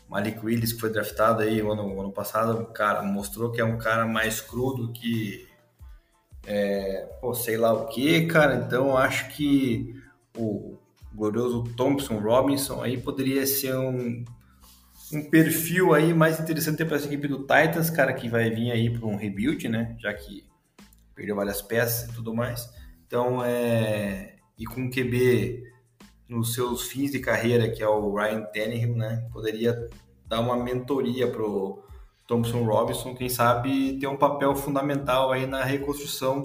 Malik Willis que foi draftado aí o ano, ano passado, cara, mostrou que é um cara mais crudo que é, pô, sei lá o que, cara. Então acho que o glorioso Thompson Robinson aí poderia ser um um perfil aí mais interessante para essa equipe do Titans, cara, que vai vir aí para um rebuild, né? Já que perdeu várias peças e tudo mais. Então, é... e com o QB nos seus fins de carreira, que é o Ryan Tannehill, né? Poderia dar uma mentoria pro Thompson Robinson, quem sabe ter um papel fundamental aí na reconstrução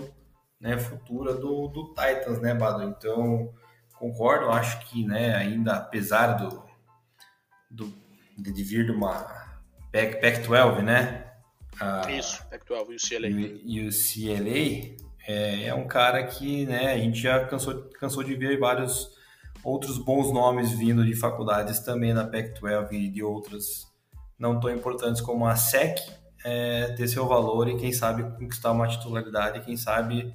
né, futura do, do Titans, né, Bado? Então, concordo, acho que, né, ainda apesar do, do de vir de uma Pac-12, né? A, Isso, Pac-12 e o CLA é, é, um cara que né, a gente já cansou, cansou de ver vários outros bons nomes vindo de faculdades também na Pac-12 e de outras não tão importantes como a SEC é, ter seu valor e quem sabe conquistar uma titularidade, quem sabe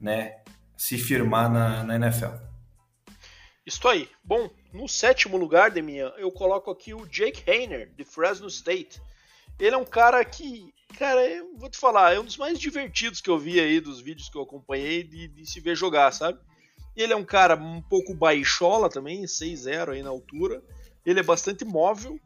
né, se firmar na, na NFL. Estou aí. Bom, no sétimo lugar, Demian, eu coloco aqui o Jake Hayner, de Fresno State. Ele é um cara que, cara, eu vou te falar, é um dos mais divertidos que eu vi aí dos vídeos que eu acompanhei de, de se ver jogar, sabe? Ele é um cara um pouco baixola também, 6'0 aí na altura. Ele é bastante móvel.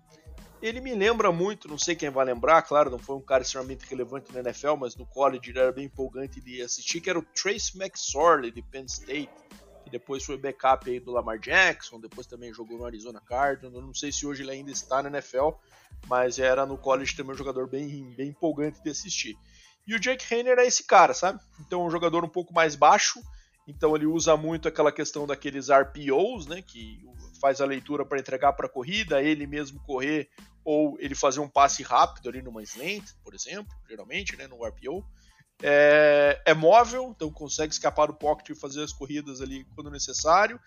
Ele me lembra muito, não sei quem vai lembrar, claro, não foi um cara extremamente relevante na NFL, mas no college ele era bem empolgante de assistir, que era o Trace McSorley de Penn State que depois foi backup aí do Lamar Jackson, depois também jogou no Arizona Cardinals. Não sei se hoje ele ainda está na NFL, mas era no college também um jogador bem, bem empolgante de assistir. E o Jake Hayner é esse cara, sabe? Então, um jogador um pouco mais baixo, então ele usa muito aquela questão daqueles RPOs, né, que faz a leitura para entregar para a corrida, ele mesmo correr ou ele fazer um passe rápido ali numa slant, por exemplo, geralmente, né, no RPO. É, é, móvel, então consegue escapar do pocket e fazer as corridas ali quando necessário.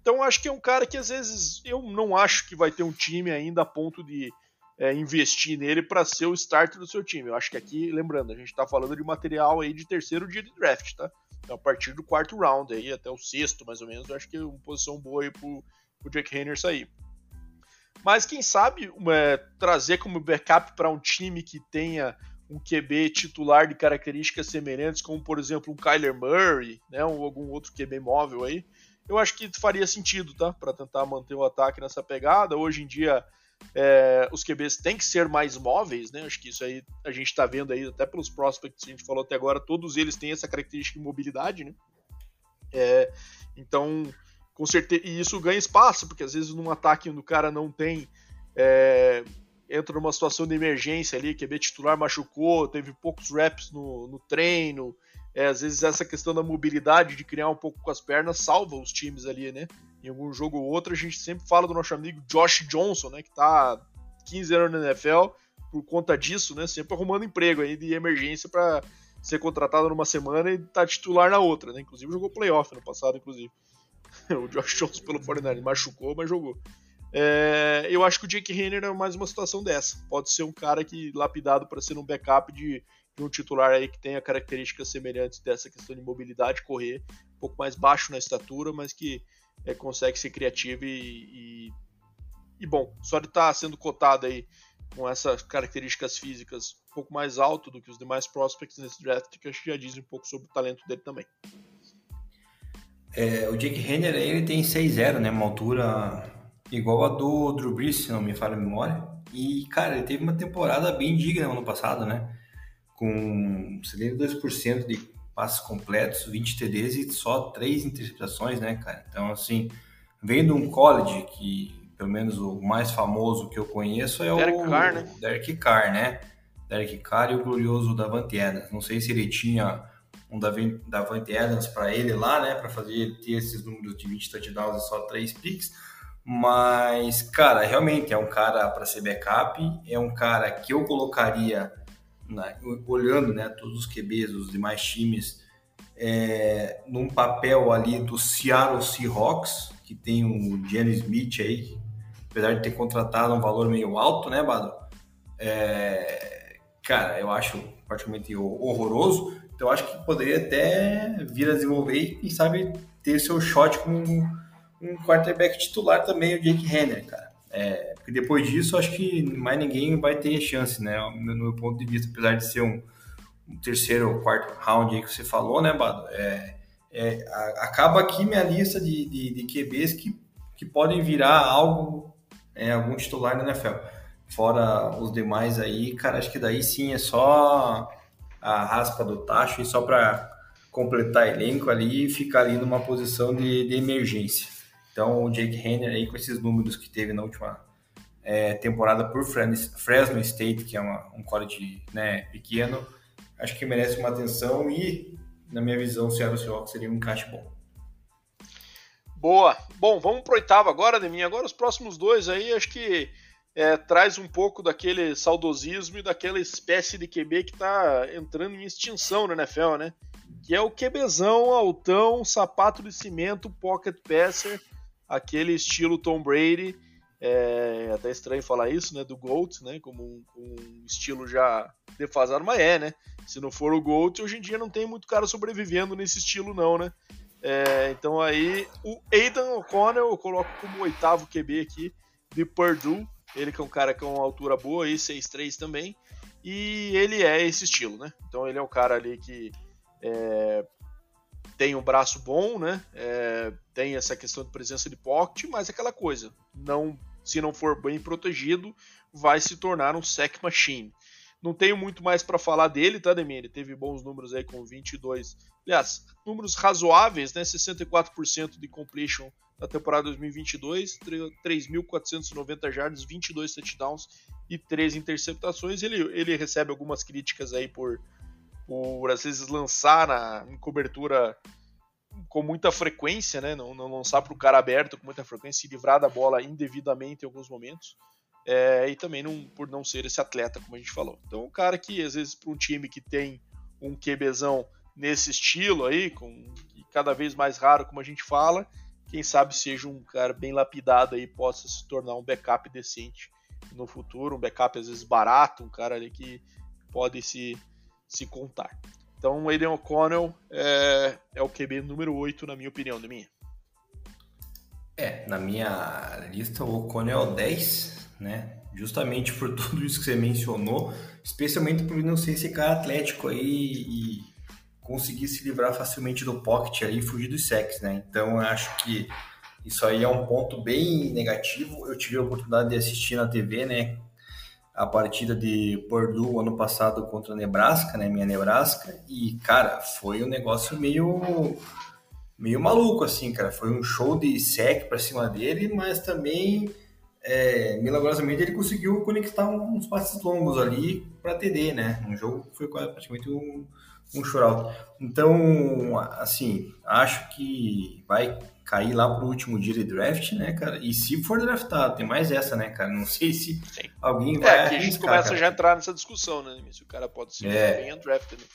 Então acho que é um cara que às vezes eu não acho que vai ter um time ainda a ponto de é, investir nele para ser o starter do seu time. Eu acho que aqui, lembrando, a gente está falando de material aí de terceiro dia de draft, tá? A partir do quarto round aí até o sexto, mais ou menos, eu acho que é uma posição boa aí pro, pro Jake Hayner sair. Mas quem sabe uma, trazer como backup para um time que tenha um QB titular de características semelhantes, como por exemplo um Kyler Murray, né, ou algum outro QB móvel aí, eu acho que faria sentido, tá? Para tentar manter o ataque nessa pegada. Hoje em dia é, os QBs têm que ser mais móveis, né? Acho que isso aí a gente está vendo aí até pelos prospects que a gente falou até agora, todos eles têm essa característica de mobilidade, né? É, então, com certeza, e isso ganha espaço, porque às vezes num ataque onde o cara não tem é, entra numa situação de emergência ali, QB titular machucou, teve poucos reps no, no treino. É, às vezes essa questão da mobilidade, de criar um pouco com as pernas, salva os times ali, né? Em algum jogo ou outro, a gente sempre fala do nosso amigo Josh Johnson, né? Que tá 15 anos na NFL por conta disso, né? Sempre arrumando emprego aí de emergência para ser contratado numa semana e tá titular na outra, né? Inclusive jogou playoff no passado, inclusive. o Josh Johnson pelo 49 machucou, mas jogou. É, eu acho que o Jake Renner é mais uma situação dessa. Pode ser um cara que lapidado para ser um backup de, de, um titular aí que tenha características semelhantes dessa questão de mobilidade, correr, um pouco mais baixo na estatura, mas que é, consegue ser criativo e, e, e, bom, só de estar tá sendo cotado aí com essas características físicas um pouco mais alto do que os demais prospects nesse draft, que acho que já diz um pouco sobre o talento dele também. É, o Jake Renner ele tem 6'0, né? Uma altura igual a do Drew Brees, se não me falha a memória. E, cara, ele teve uma temporada bem digna no ano passado, né? Com 72% de passes completos, 20 TDs e só 3 interceptações, né, cara? Então, assim, vendo um college que, pelo menos o mais famoso que eu conheço é Derek o Carr, né? Derek Carr, né? Derek Carr e o glorioso Davante Adams. Não sei se ele tinha um Davante Adams para ele lá, né, para fazer ter esses números de 20 touchdowns e só 3 picks, mas, cara, realmente é um cara para ser backup, é um cara que eu colocaria, olhando né, todos os QBs dos demais times, é, num papel ali do Seattle Seahawks, que tem o Jenny Smith aí, apesar de ter contratado um valor meio alto, né, Bado? É, cara, eu acho praticamente horroroso. Então, acho que poderia até vir a desenvolver e, quem sabe, ter seu shot como um quarterback titular também, o Jake Henry, cara. É, porque depois disso, acho que mais ninguém vai ter chance, né? No meu ponto de vista, apesar de ser um, um terceiro ou quarto round aí que você falou, né, Bado? É, é, a, acaba aqui minha lista de, de, de, QBs que, que podem virar algo, é, algum titular na NFL. Fora os demais aí, cara, acho que daí sim é só a raspa do tacho e só para completar elenco ali e ficar ali numa posição de, de emergência. Então, o Jake Henner aí com esses números que teve na última é, temporada por Fresno State, que é uma, um college né, pequeno, acho que merece uma atenção e, na minha visão, o Seattle Seahawks seria um encaixe bom. Boa. Bom, vamos pro oitavo agora, Deminha. Agora os próximos dois aí, acho que é, traz um pouco daquele saudosismo e daquela espécie de QB que está entrando em extinção na NFL, né? Que é o QBzão, altão, sapato de cimento, pocket passer, aquele estilo Tom Brady. É até estranho falar isso, né? Do GOAT, né? Como um, um, estilo já defasado, mas é, né? Se não for o GOAT, hoje em dia não tem muito cara sobrevivendo nesse estilo, não, né? É, então aí, o Aidan O'Connell eu coloco como oitavo QB aqui de Purdue. Ele que é um cara com uma altura boa aí, 6'3 também. E ele é esse estilo, né? Então ele é o cara ali que é, tem um braço bom, né? É, tem essa questão de presença de pocket, mas é aquela coisa, não, se não for bem protegido, vai se tornar um sack machine. Não tenho muito mais para falar dele, tá, Demir? Ele teve bons números aí com 22. Aliás, números razoáveis, né? 64% de completion na temporada 2022, 3.490 jardas, 22 touchdowns e 3 interceptações. Ele, ele recebe algumas críticas aí por, por às vezes lançar na, em cobertura com muita frequência, né? Não, não lançar para o cara aberto com muita frequência, se livrar da bola indevidamente em alguns momentos. É, e também não, por não ser esse atleta, como a gente falou. Então, um cara que, às vezes, para um time que tem um QBzão nesse estilo aí, com cada vez mais raro, como a gente fala, quem sabe seja um cara bem lapidado aí, possa se tornar um backup decente no futuro, um backup às vezes barato, um cara ali que pode se, se contar. Então, o Aiden O'Connell é, é o QB número 8, na minha opinião, da minha. É, na minha lista, o O'Connell é o 10, né? Justamente por tudo isso que você mencionou, especialmente por não ser esse cara atlético aí e conseguir se livrar facilmente do pocket ali e fugir dos sacks, né? Então, eu acho que isso aí é um ponto bem negativo. Eu tive a oportunidade de assistir na TV, né? A partida de Purdue ano passado contra a Nebraska, né, minha Nebraska, e cara, foi um negócio meio meio maluco assim, cara, foi um show de sec para cima dele, mas também é, milagrosamente ele conseguiu conectar uns passes longos ali para TD, né? Um jogo que foi praticamente um um shootout. Então, assim, acho que vai cair lá pro último dia de draft, né, cara? E se for draftado, tem mais essa, né, cara? Não sei se Sim. alguém é, vai. É, que a gente começa cara. já a entrar nessa discussão, né? Se o cara pode ser é. bem undrafted. Né?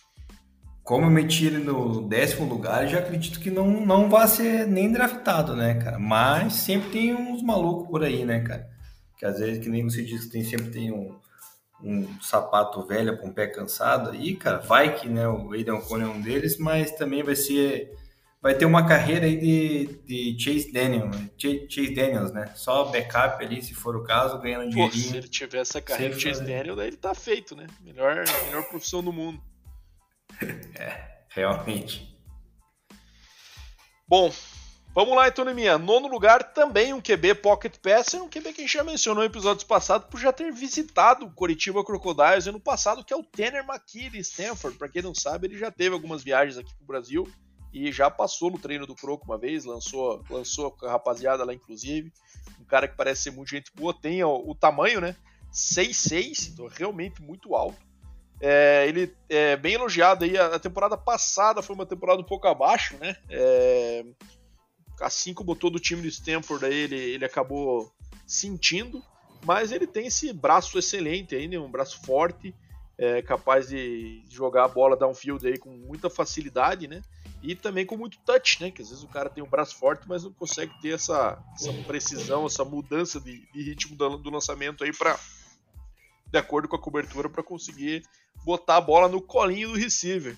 Como eu meti ele no décimo lugar, já acredito que não, não vai ser nem draftado, né, cara? Mas sempre tem uns malucos por aí, né, cara? Que às vezes, que nem você disse, tem, sempre tem um, um sapato velho com um pé cansado aí, cara, vai que né, o Aidan O'Connell é um deles, mas também vai ser vai ter uma carreira aí de, de Chase Daniels, Chase Daniels, né? Só backup ali, se for o caso, ganhando dinheiro. Se ele tiver essa carreira de Chase Daniels, daí ele tá feito, né? Melhor, melhor profissão do mundo. é, realmente. Bom, vamos lá então, minha. Nono lugar, também um QB Pocket Passer, um QB que a gente já mencionou em episódios passados por já ter visitado o Coritiba Crocodiles ano passado, que é o Tanner McKee de Stanford. Para quem não sabe, ele já teve algumas viagens aqui pro Brasil e já passou no treino do Croco uma vez, lançou, lançou com a rapaziada lá, inclusive. Um cara que parece ser muito gente boa, tem o, o tamanho, né? 6'6, então realmente muito alto. É, ele é bem elogiado aí. A, temporada passada foi uma temporada um pouco abaixo, né? É, assim como todo o time do Stanford aí, ele, ele acabou sentindo, mas ele tem esse braço excelente aí, né? Um braço forte, é, capaz de jogar a bola downfield aí com muita facilidade, né? E também com muito touch, né? Que às vezes o cara tem um braço forte, mas não consegue ter essa, essa precisão, essa mudança de, de ritmo do, do, lançamento aí para de acordo com a cobertura para conseguir botar a bola no colinho do receiver.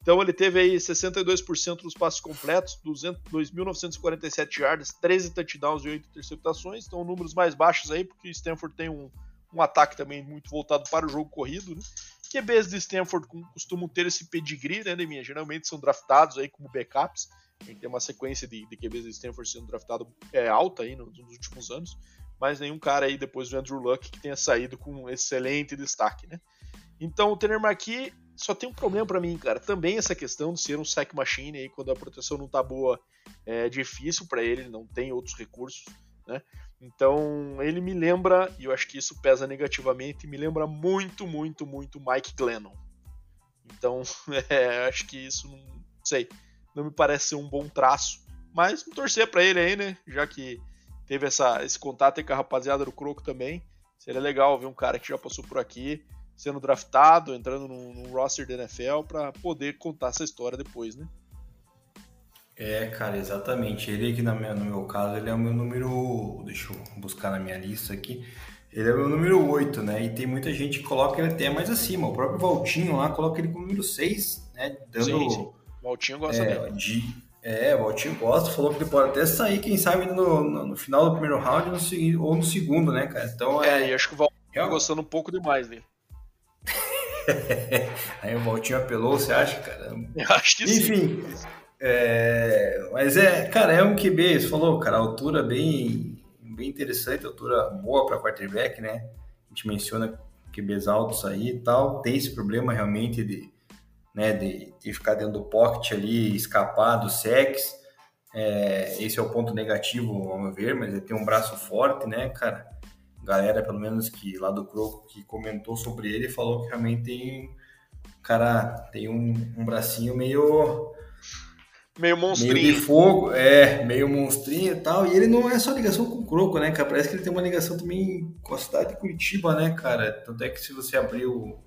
Então ele teve aí 62% dos passos completos, 2.947 yardas, 13 touchdowns e 8 interceptações. Então números mais baixos aí, porque o Stanford tem um, um ataque também muito voltado para o jogo corrido, né? QBs de Stanford costumam ter esse pedigree, né, Deminha? Geralmente são draftados aí como backups. A gente tem uma sequência de, de QBs de Stanford sendo draftado é, alta aí nos, nos, últimos anos, mas nenhum cara aí depois do Andrew Luck que tenha saído com um excelente destaque, né? Então o Tanner McKee só tem um problema para mim, cara. Também essa questão de ser um sack machine aí quando a proteção não tá boa é difícil para ele, não tem outros recursos, né? Então ele me lembra, e eu acho que isso pesa negativamente, me lembra muito, muito, muito Mike Glennon. Então é, acho que isso não sei, não me parece ser um bom traço. Mas torcer para ele aí, né? Já que teve essa, esse contato aí com a rapaziada do Croco também. Seria legal ver um cara que já passou por aqui, sendo draftado, entrando num, roster da NFL para poder contar essa história depois, né? É, cara, exatamente. Ele aqui no meu, no meu caso, ele é o meu número. Deixa eu buscar na minha lista aqui. Ele é o meu número 8, né? E tem muita gente que coloca ele até mais acima. O próprio Valtinho lá coloca ele como número 6, né? Dando. Sim, sim. Valtinho gosta é, dele. De, é, o Valtinho gosta, falou que ele pode até sair, quem sabe, no, no, no final do primeiro round no, ou no segundo, né, cara? Então é. É, e acho que o Valtinho tá gostando um pouco demais dele. Aí o Valtinho apelou, você acha, cara? Eu acho que Enfim, sim. Enfim. É, mas é, cara, é um QB, você falou, cara, altura bem, bem interessante, altura boa para quarterback, né? A gente menciona QBs altos aí e tal, tem esse problema realmente de, né, de, de ficar dentro do pocket ali, escapar do sex. É, esse é o ponto negativo, ao meu ver, mas ele tem um braço forte, né, cara? Galera, pelo menos que lá do Croco, que comentou sobre ele, falou que realmente tem, cara, tem um, um bracinho meio Meio monstrinho. Meio de fogo, é, meio monstrinho e tal. E ele não é só ligação com o Croco, né, cara? Parece que ele tem uma ligação também com a cidade de Curitiba, né, cara? Tanto é que se você abrir o,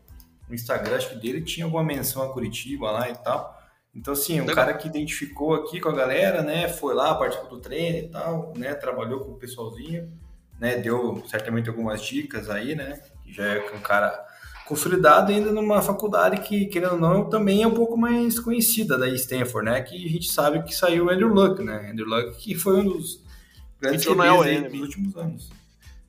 o Instagram, acho que dele tinha alguma menção a Curitiba lá e tal. Então, assim, um cara que identificou aqui com a galera, né? Foi lá, participou do treino e tal, né? Trabalhou com o pessoalzinho, né? Deu certamente algumas dicas aí, né? Já é um cara consolidado ainda numa faculdade que, querendo ou não, também é um pouco mais conhecida da Stanford, né? Que a gente sabe que saiu o Andrew Luck, né? Andrew Luck que foi um dos grandes QBs dos últimos anos.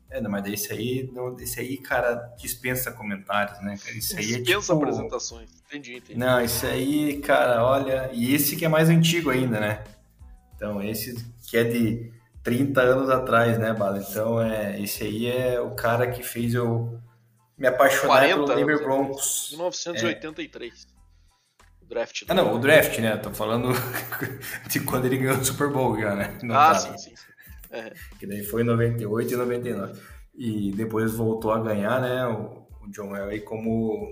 É, não, mas esse aí, não, esse aí, cara, dispensa comentários, né? Esse aí é dispensa é tipo... apresentações. Entendi, entendi. Não, esse aí, cara, olha, e esse que é mais antigo ainda, né? Então, esse que é de 30 anos atrás, né, Bala? Então, é, esse aí é o cara que fez eu me apaixonar pelo Denver Broncos. 1983. É. O draft. Ah, não, o draft, né? Tô falando de quando ele ganhou o Super Bowl já, né? No ah, sim, sim. É. Que daí foi em 98 e 99. E depois voltou a ganhar, né? O, o John Elway como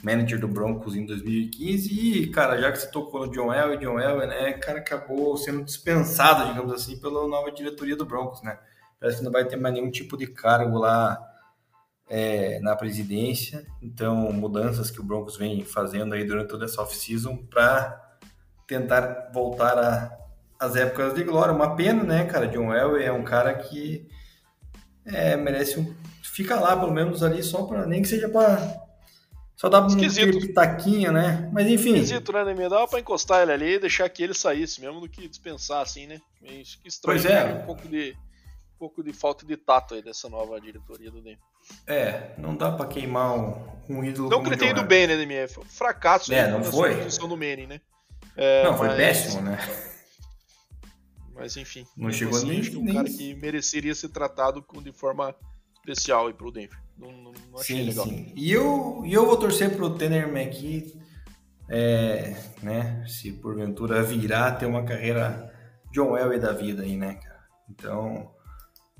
manager do Broncos em 2015 e, cara, já que você tocou no John Elway, John Elway, né, cara, acabou sendo dispensado, digamos assim, pela nova diretoria do Broncos, né? Parece que não vai ter mais nenhum tipo de cargo lá é, na presidência. Então, mudanças que o Broncos vem fazendo aí durante toda essa off-season para tentar voltar às épocas de glória. Uma pena, né, cara? John Elway é um cara que é, merece um. Fica lá, pelo menos ali, só para nem que seja para só dá um pitaquinho, né? Mas enfim. Esquisito, né, Neymar? Dava pra encostar ele ali e deixar que ele saísse mesmo do que dispensar assim, né? Meio estranho. Pois é. Né? Um pouco de, um pouco de falta de tato aí dessa nova diretoria do Denver. É, não dá pra queimar um, um ídolo. Não que ele tenha ido bem, né, Demir? Foi um fracasso é, não foi? posição do Manning, né? É, não, foi mas... péssimo, né? Mas enfim. Não chegou assim, nem. Acho que um cara que mereceria ser tratado de forma especial aí pro Denver. Não, não, não achei sim, legal. Sim. E eu, e eu vou torcer pro Tanner McKee, é, né? Se porventura virar, ter uma carreira John Elway da vida aí, né, cara? Então,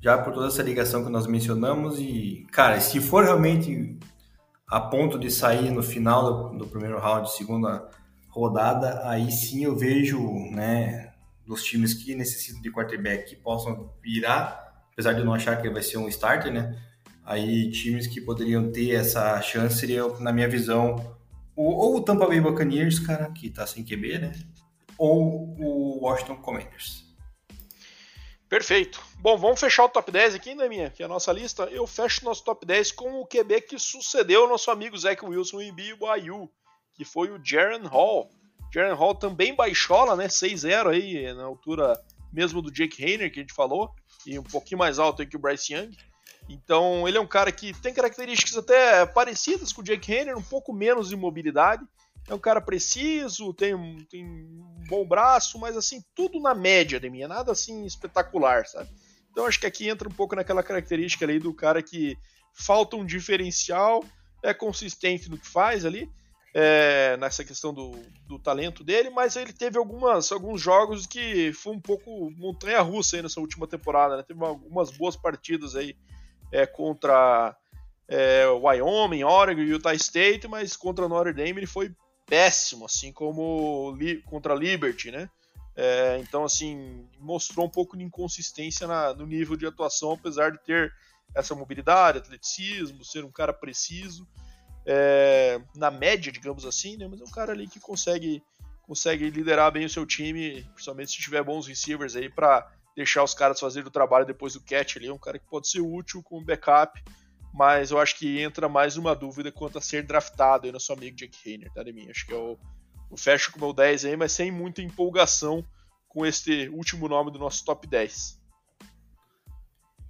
já por toda essa ligação que nós mencionamos e, cara, se for realmente a ponto de sair no final do, do primeiro round, segunda rodada, aí sim eu vejo, né, dos times que necessitam de quarterback que possam virar, apesar de não achar que vai ser um starter, né? Aí times que poderiam ter essa chance seriam, na minha visão, o, ou o Tampa Bay Buccaneers, cara, que tá sem QB, né? Ou o Washington Commanders. Perfeito. Bom, vamos fechar o top 10 aqui, né, minha? Que é a nossa lista. Eu fecho o nosso top 10 com o QB que sucedeu o nosso amigo Zach Wilson em BYU, que foi o Jaron Hall. Jaron Hall também baixola, né? 6-0 aí, na altura mesmo do Jake Hayner, que a gente falou, e um pouquinho mais alto aí que o Bryce Young. Então, ele é um cara que tem características até parecidas com o Jake Hayner, um pouco menos de mobilidade, é um cara preciso, tem, tem um bom braço, mas assim, tudo na média de mim, é nada assim espetacular, sabe? Então acho que aqui entra um pouco naquela característica ali do cara que falta um diferencial, é consistente no que faz ali, é, nessa questão do, do talento dele, mas ele teve algumas, alguns jogos que foi um pouco montanha-russa aí nessa última temporada, né? Teve algumas boas partidas aí é, contra é, Wyoming, Oregon e Utah State, mas contra Notre Dame ele foi péssimo, assim como contra a Liberty, né? É, então, assim, mostrou um pouco de inconsistência na, no nível de atuação, apesar de ter essa mobilidade, atleticismo, ser um cara preciso, é, na média, digamos assim, né? Mas é um cara ali que consegue, consegue liderar bem o seu time, principalmente se tiver bons receivers aí para deixar os caras fazerem o trabalho depois do catch ali. É um cara que pode ser útil como backup mas eu acho que entra mais uma dúvida quanto a ser draftado aí nosso amigo Jake Hayner, tá, de mim? Acho que é o, fecho com o meu 10 aí, mas sem muita empolgação com este último nome do nosso top 10.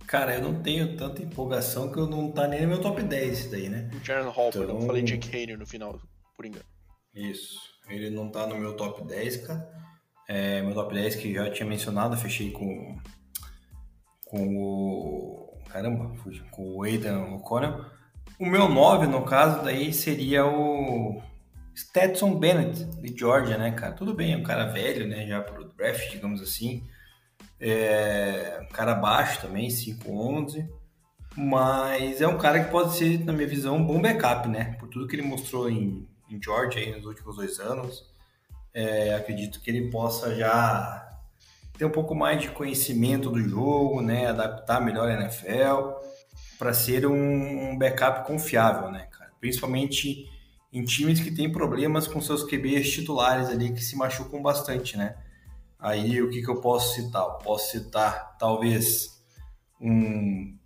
Cara, eu não tenho tanta empolgação que eu não tá nem no meu top 10 esse daí, né? O Jaron Hopper, então... eu falei Jake Hayner no final, por engano. Isso, ele não tá no meu top 10, cara. É, meu top 10 que já tinha mencionado, fechei com, com o caramba, com o Aidan O'Connell. O meu 9, no caso, daí seria o Stetson Bennett, de Georgia, né, cara? Tudo bem, é um cara velho, né, já pro draft, digamos assim. É um cara baixo também, 5'11", mas é um cara que pode ser, na minha visão, um bom backup, né? Por tudo que ele mostrou em, em Georgia aí nos últimos dois anos. É, acredito que ele possa já ter um pouco mais de conhecimento do jogo, né? Adaptar melhor a NFL para ser um, um, backup confiável, né, cara? Principalmente em times que têm problemas com seus QBs titulares ali que se machucam bastante, né? Aí o que, que eu posso citar? Posso citar talvez um,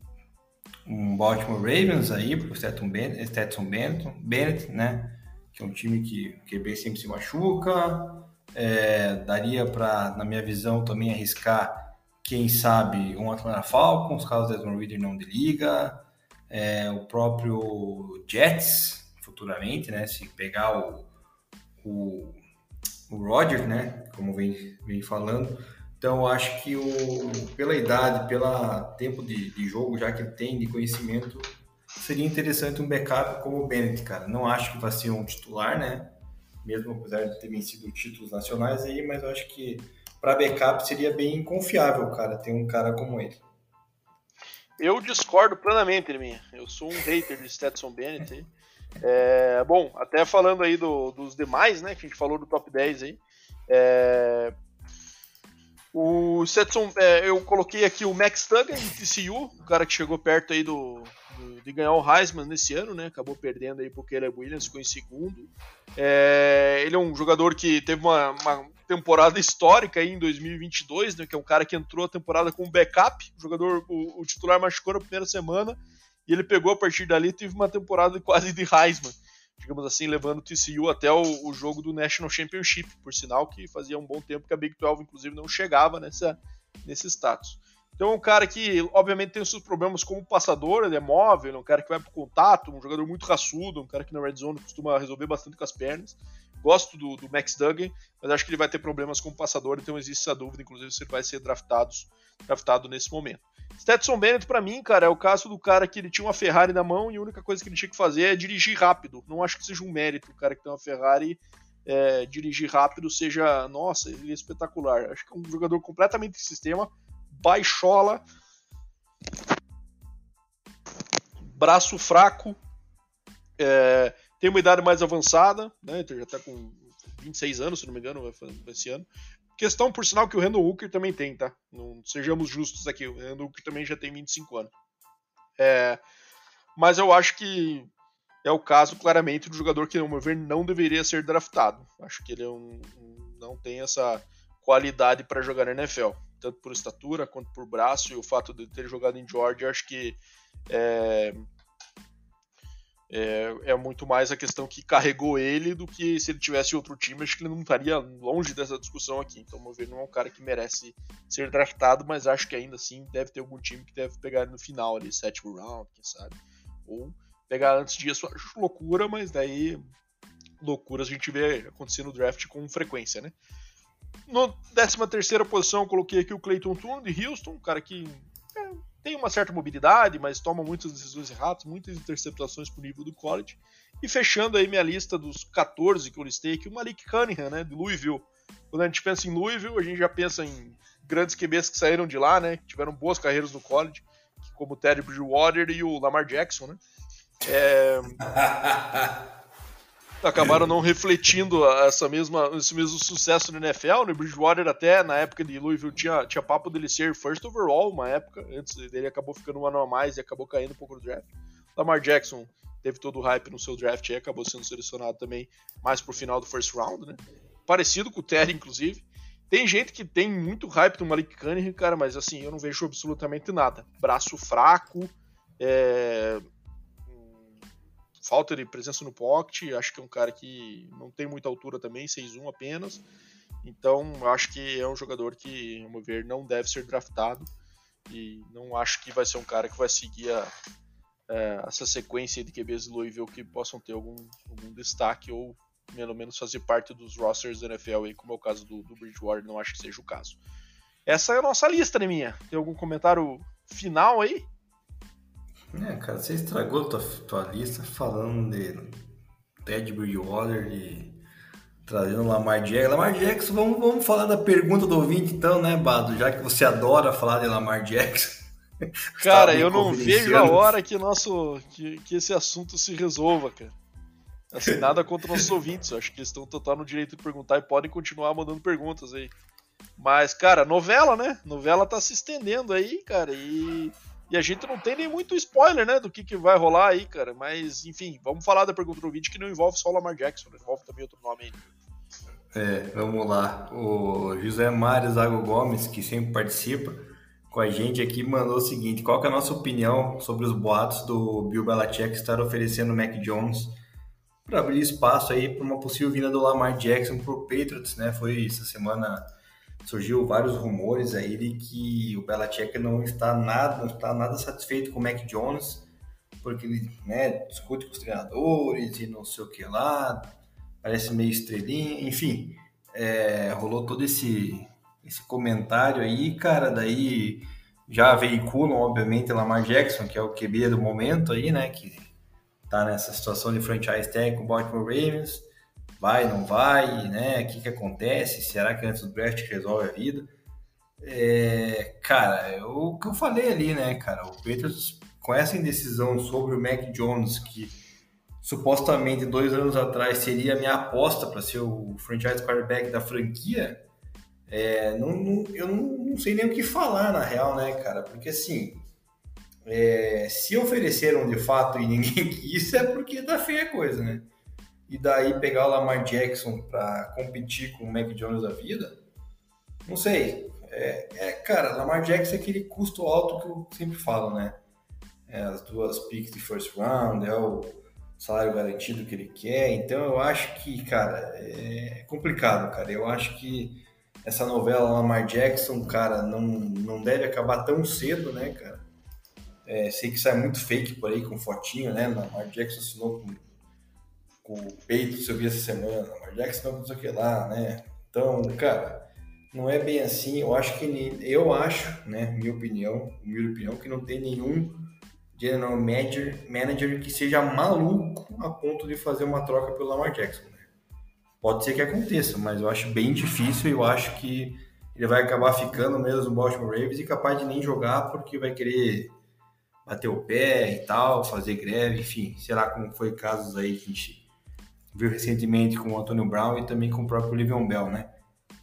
um Baltimore Ravens aí, pro Stetson Bennett, Stetson Bennett, né? Que é um time que o QB sempre se machuca. É, daria para, na minha visão, também arriscar, quem sabe, um Atlanta Falcons, caso Desmond Reader não liga. É, o próprio Jets, futuramente, né? Se pegar o, o o Roger, né? Como vem, vem falando. Então, acho que o, pela idade, pelo tempo de, de jogo já que ele tem, de conhecimento, seria interessante um backup como o Bennett, cara. Não acho que vai ser um titular, né? Mesmo apesar de ter vencido títulos nacionais aí, mas eu acho que para backup seria bem confiável, cara, ter um cara como ele. Eu discordo plenamente, minha. Eu sou um hater de Stetson Bennett. É, bom, até falando aí do, dos demais, né? Que a gente falou do top 10 aí. É, o Setson, é, eu coloquei aqui o Max Duggan de TCU, o cara que chegou perto aí do, do, de ganhar o Heisman nesse ano, né? Acabou perdendo aí pro Caleb Williams, ficou em segundo. É, ele é um jogador que teve uma, uma, temporada histórica aí em 2022, né? Que é um cara que entrou a temporada como backup, o jogador, o, o titular machucou na primeira semana e ele pegou a partir dali teve uma temporada quase de Heisman, digamos assim, levando o TCU até o, o, jogo do National Championship, por sinal que fazia um bom tempo que a Big 12, inclusive, não chegava nessa, nesse status. Então é um cara que, obviamente, tem os seus problemas como passador, ele é móvel, é um cara que vai pro contato, um jogador muito raçudo, um cara que na red zone costuma resolver bastante com as pernas. Gosto do, do Max Duggan, mas acho que ele vai ter problemas como passador, então existe essa dúvida, inclusive, se ele vai ser draftado, draftado nesse momento. Stetson Bennett, para mim, cara, é o caso do cara que ele tinha uma Ferrari na mão e a única coisa que ele tinha que fazer é dirigir rápido. Não acho que seja um mérito o cara que tem uma Ferrari é, dirigir rápido seja, nossa, ele é espetacular. Acho que é um jogador completamente de sistema, baixola, braço fraco, é, tem uma idade mais avançada, né? Então já tá com 26 anos, se não me engano, esse ano. Questão, por sinal, que o Randall Hooker também tem, tá? Não sejamos justos aqui. O Randall Hooker também já tem 25 anos. É, mas eu acho que é o caso, claramente, do jogador que, no meu ver, não deveria ser draftado. Acho que ele é um, um, não tem essa qualidade para jogar na NFL. Tanto por estatura quanto por braço. E o fato de ter jogado em Georgia, acho que é, é, é, muito mais a questão que carregou ele do que se ele tivesse outro time, acho que ele não estaria longe dessa discussão aqui. Então, meu ver, não é um cara que merece ser draftado, mas acho que ainda assim deve ter algum time que deve pegar ele no final ali, sétimo round, quem sabe. Ou pegar antes disso, acho loucura, mas daí loucuras a gente vê acontecer no draft com frequência, né? No 13 terceira posição, coloquei aqui o Clayton Tune de Houston, um cara que é, tem uma certa mobilidade, mas toma muitas decisões erradas, muitas interceptações pro nível do college. E fechando aí minha lista dos 14 que eu listei aqui, o Malik Cunningham, né, de Louisville. Quando a gente pensa em Louisville, a gente já pensa em grandes QBs que saíram de lá, né, que tiveram boas carreiras no college, como o Teddy Bridgewater e o Lamar Jackson, né. É... acabaram não refletindo essa mesma, esse mesmo sucesso no NFL. No né? Bridgewater até na época de Louisville tinha, tinha papo dele ser first overall, uma época, antes dele acabou ficando um ano a mais e acabou caindo um pouco no draft. Lamar Jackson teve todo o hype no seu draft e acabou sendo selecionado também mais pro final do first round, né? Parecido com o Terry, inclusive. Tem gente que tem muito hype no Malik Cunningham, cara, mas assim, eu não vejo absolutamente nada. Braço fraco, é, falta de presença no pocket, acho que é um cara que não tem muita altura também, 6'1 apenas. Então, acho que é um jogador que, ao meu ver, não deve ser draftado. E não acho que vai ser um cara que vai seguir a, é, essa sequência de QBs de Louisville que possam ter algum, algum destaque ou pelo menos fazer parte dos rosters da NFL, aí, como é o caso do, do Bridgewater, não acho que seja o caso. Essa é a nossa lista, né, minha? Tem algum comentário final aí? É, cara, você estragou tua, tua lista falando de Ted Bridgewater e trazendo Lamar Jackson. Lamar Jackson, vamos, vamos falar da pergunta do ouvinte então, né, Bado? Já que você adora falar de Lamar Jackson. Cara, eu não vejo a hora que, nosso, que, que esse assunto se resolva, cara. Assim, nada contra nossos ouvintes. Eu acho que eles estão total no direito de perguntar e podem continuar mandando perguntas aí. Mas, cara, novela, né? Novela tá se estendendo aí, cara, e, e a gente não tem nem muito spoiler, né, do que, que vai rolar aí, cara. Mas, enfim, vamos falar da pergunta do vídeo que não envolve só o Lamar Jackson, envolve também outro nome aí. É, vamos lá. O José Mário Zago Gomes, que sempre participa com a gente aqui, mandou o seguinte: qual é a nossa opinião sobre os boatos do Bill Belichick estar oferecendo o Mac Jones para abrir espaço aí para uma possível vinda do Lamar Jackson para o Patriots, né? Foi essa semana surgiu vários rumores aí de que o Belichick não está nada, não está nada satisfeito com o Mac Jones, porque ele né, discute com os treinadores e não sei o que lá, parece meio estrelinha, enfim, é, rolou todo esse, esse comentário aí, cara, daí já veiculam, obviamente, Lamar Jackson, que é o QB do momento aí, né, que tá nessa situação de franchise tag com o Baltimore Ravens, vai, não vai, né? O que, que acontece? Será que antes do draft resolve a vida? É, cara, é o que eu falei ali, né, cara? O Patriots, com essa indecisão sobre o Mac Jones, que supostamente dois anos atrás seria a minha aposta para ser o franchise quarterback da franquia, é, não, não, eu não, não, sei nem o que falar na real, né, cara? Porque assim, é, se ofereceram de fato e ninguém quis, é porque tá feia a coisa, né? E daí pegar o Lamar Jackson para competir com o Mac Jones da vida, não sei. É, é, cara, Lamar Jackson é aquele custo alto que eu sempre falo, né? É, as duas picks de first round, é o salário garantido que ele quer. Então eu acho que, cara, é complicado, cara. Eu acho que essa novela Lamar Jackson, cara, não, não deve acabar tão cedo, né, cara? É, sei que sai muito fake por aí com fotinho, né? Lamar Jackson assinou com o peito se eu vi essa semana, mas Jackson não sei o que lá, né? Então, cara, não é bem assim. Eu acho que eu acho, né, minha opinião, minha opinião, que não tem nenhum general manager, manager que seja maluco a ponto de fazer uma troca pelo Lamar Jackson. Né? Pode ser que aconteça, mas eu acho bem difícil. Eu acho que ele vai acabar ficando mesmo no Baltimore Ravens e capaz de nem jogar porque vai querer bater o pé e tal, fazer greve, enfim, sei lá como foi casos aí que a gente viu recentemente com o Antônio Brown e também com o próprio Livion Bell, né?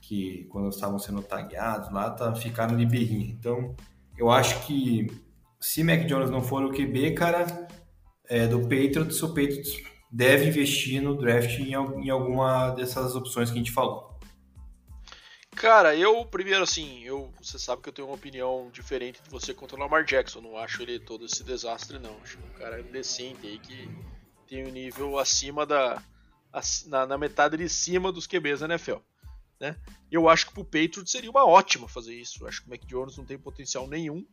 Que quando estavam sendo tagueados lá, tá, ficaram de birrinha. Então, eu acho que se Mac Jones não for o QB, cara, é, do Patriots, o Patriots deve investir no draft em, em alguma dessas opções que a gente falou. Cara, eu, primeiro, assim, eu, você sabe que eu tenho uma opinião diferente de você contra o Lamar Jackson. Não acho ele todo esse desastre, não. Acho um cara decente aí que tem um nível acima da, na, na, metade de cima dos QBs da NFL. Né? Eu acho que pro Patriots seria uma ótima fazer isso. Eu acho que o Mac Jones não tem potencial nenhum.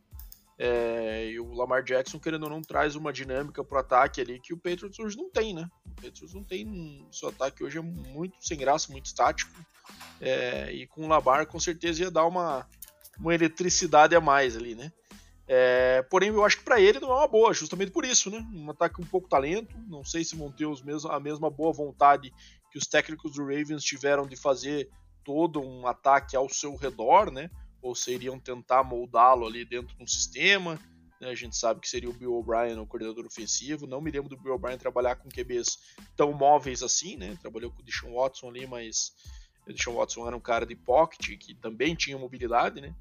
É, e o Lamar Jackson, querendo ou não, traz uma dinâmica pro ataque ali que o Patriots hoje não tem, né? O Patriots não tem. Seu ataque hoje é muito sem graça, muito estático. É, e com o Lamar, com certeza ia dar uma, uma eletricidade a mais ali, né? É, porém, eu acho que para ele não é uma boa, justamente por isso, né? Um ataque com pouco talento, não sei se vão ter os mesmos, a mesma boa vontade que os técnicos do Ravens tiveram de fazer todo um ataque ao seu redor, né? Ou seriam tentar moldá-lo ali dentro de um sistema. Né? A gente sabe que seria o Bill O'Brien o coordenador ofensivo. Não me lembro do Bill O'Brien trabalhar com QBs tão móveis assim, né? Trabalhou com o Deshaun Watson ali, mas o Deshaun Watson era um cara de pocket que também tinha mobilidade, né?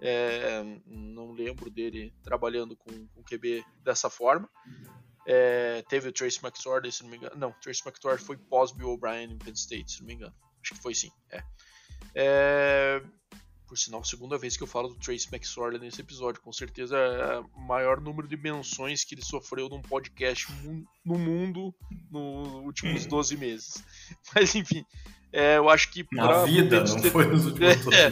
É, não lembro dele trabalhando com, com QB dessa forma. É, teve o Trace McSorley, se não me engano. Não, Trace McSorley foi pós Bill O'Brien em Penn State, se não me engano. Acho que foi sim. É. é. por sinal, segunda vez que eu falo do Trace McSorley nesse episódio. Com certeza é o maior número de menções que ele sofreu num podcast no mundo nos últimos 12 meses. Mas enfim, é, eu acho que. Na vida, não ter... foi nos últimos 12 é.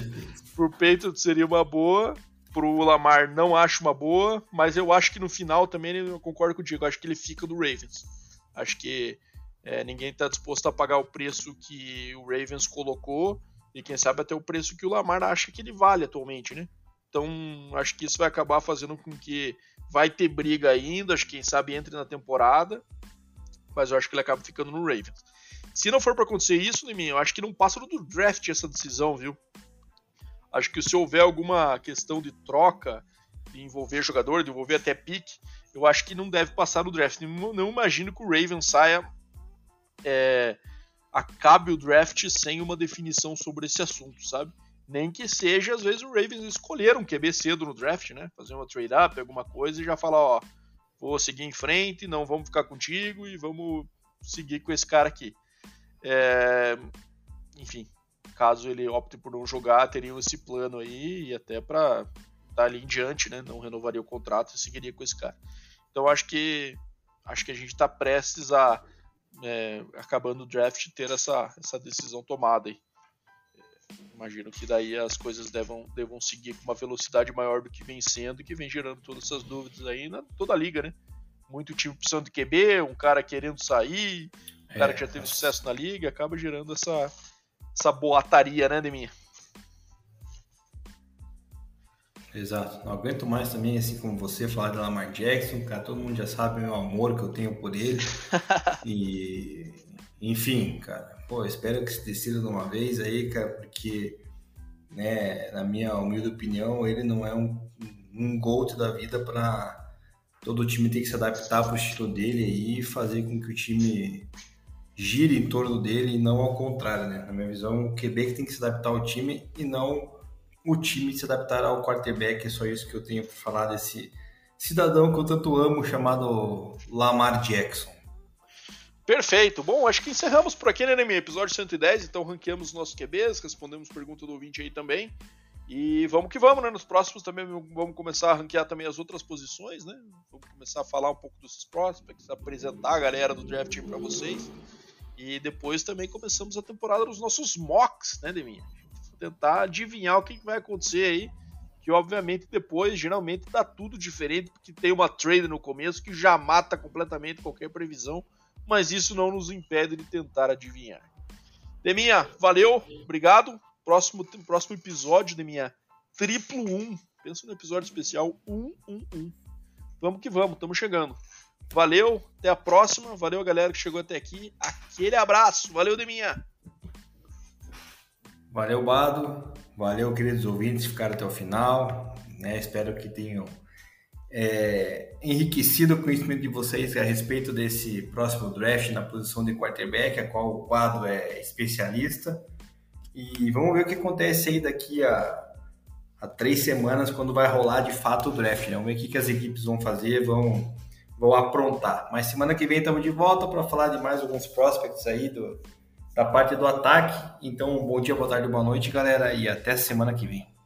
Pro Patriots seria uma boa. Pro Lamar não acho uma boa, mas eu acho que no final também eu concordo contigo. Eu acho que ele fica do Ravens. Acho que é, ninguém está disposto a pagar o preço que o Ravens colocou e quem sabe até o preço que o Lamar acha que ele vale atualmente, né? Então, acho que isso vai acabar fazendo com que vai ter briga ainda, acho que quem sabe entre na temporada, mas eu acho que ele acaba ficando no Ravens. Se não for para acontecer isso, mim, eu acho que não passa do draft essa decisão, viu? Acho que se houver alguma questão de troca, de envolver jogador, de envolver até pique, eu acho que não deve passar no draft. Não, não imagino que o Ravens saia é, acabe o draft sem uma definição sobre esse assunto, sabe? Nem que seja, às vezes, o Ravens escolher um QB cedo no draft, né? Fazer uma trade-up, alguma coisa, e já falar, ó, vou seguir em frente, não vamos ficar contigo e vamos seguir com esse cara aqui. É... Enfim, caso ele opte por não jogar, teriam esse plano aí e até para estar ali em diante, né? Não renovaria o contrato e seguiria com esse cara. Então acho que acho que a gente está prestes a é, acabando o draft ter essa, essa decisão tomada aí imagino que daí as coisas devam, devam seguir com uma velocidade maior do que vem sendo que vem gerando todas essas dúvidas aí na toda a liga, né? Muito time precisando de QB, um cara querendo sair, é, cara que já teve sucesso na liga, acaba gerando essa, essa boataria, né, Deminha? Exato. Não aguento mais também, assim como você, falar de Lamar Jackson, cara, todo mundo já sabe o meu amor que eu tenho por ele. e, enfim, cara, pô, espero que se decida de uma vez aí, cara, porque, né, na minha humilde opinião, ele não é um, um GOAT da vida para todo o time ter que se adaptar para o estilo dele aí e fazer com que o time gire em torno dele e não ao contrário, né? Na minha visão, o QB que tem que se adaptar ao time e não o time se adaptar ao quarterback. É só isso que eu tenho para falar desse cidadão que eu tanto amo, chamado Lamar Jackson. Perfeito. Bom, acho que encerramos por aqui, né, Nemi? Episódio 110, então ranqueamos nossos QBs, respondemos pergunta do ouvinte aí também. E vamos que vamos, né? Nos próximos também vamos começar a ranquear também as outras posições, né? Vamos começar a falar um pouco desses prospects, apresentar a galera do draft para vocês. E depois também começamos a temporada dos nossos mocks, né, Deminha? Tentar adivinhar o que vai acontecer aí. Que obviamente depois, geralmente, dá tudo diferente, porque tem uma trade no começo que já mata completamente qualquer previsão mas isso não nos impede de tentar adivinhar. Deminha, valeu, obrigado. Próximo, próximo episódio, Deminha, triplo 1. Pensa no episódio especial 111. Vamos que vamos, estamos chegando. Valeu, até a próxima. Valeu, galera que chegou até aqui. Aquele abraço. Valeu, Deminha. Valeu, Bado. Valeu, queridos ouvintes, ficaram até o final. Né? Espero que tenham é, enriquecido o conhecimento de vocês a respeito desse próximo draft na posição de quarterback, a qual o quadro é especialista. E vamos ver o que acontece aí daqui a, a três semanas, quando vai rolar de fato o draft. Né? Vamos ver o que, que as equipes vão fazer, vão, vão aprontar. Mas semana que vem estamos de volta para falar de mais alguns prospects aí do, da parte do ataque. Então, bom dia, boa tarde, boa noite, galera, e até semana que vem.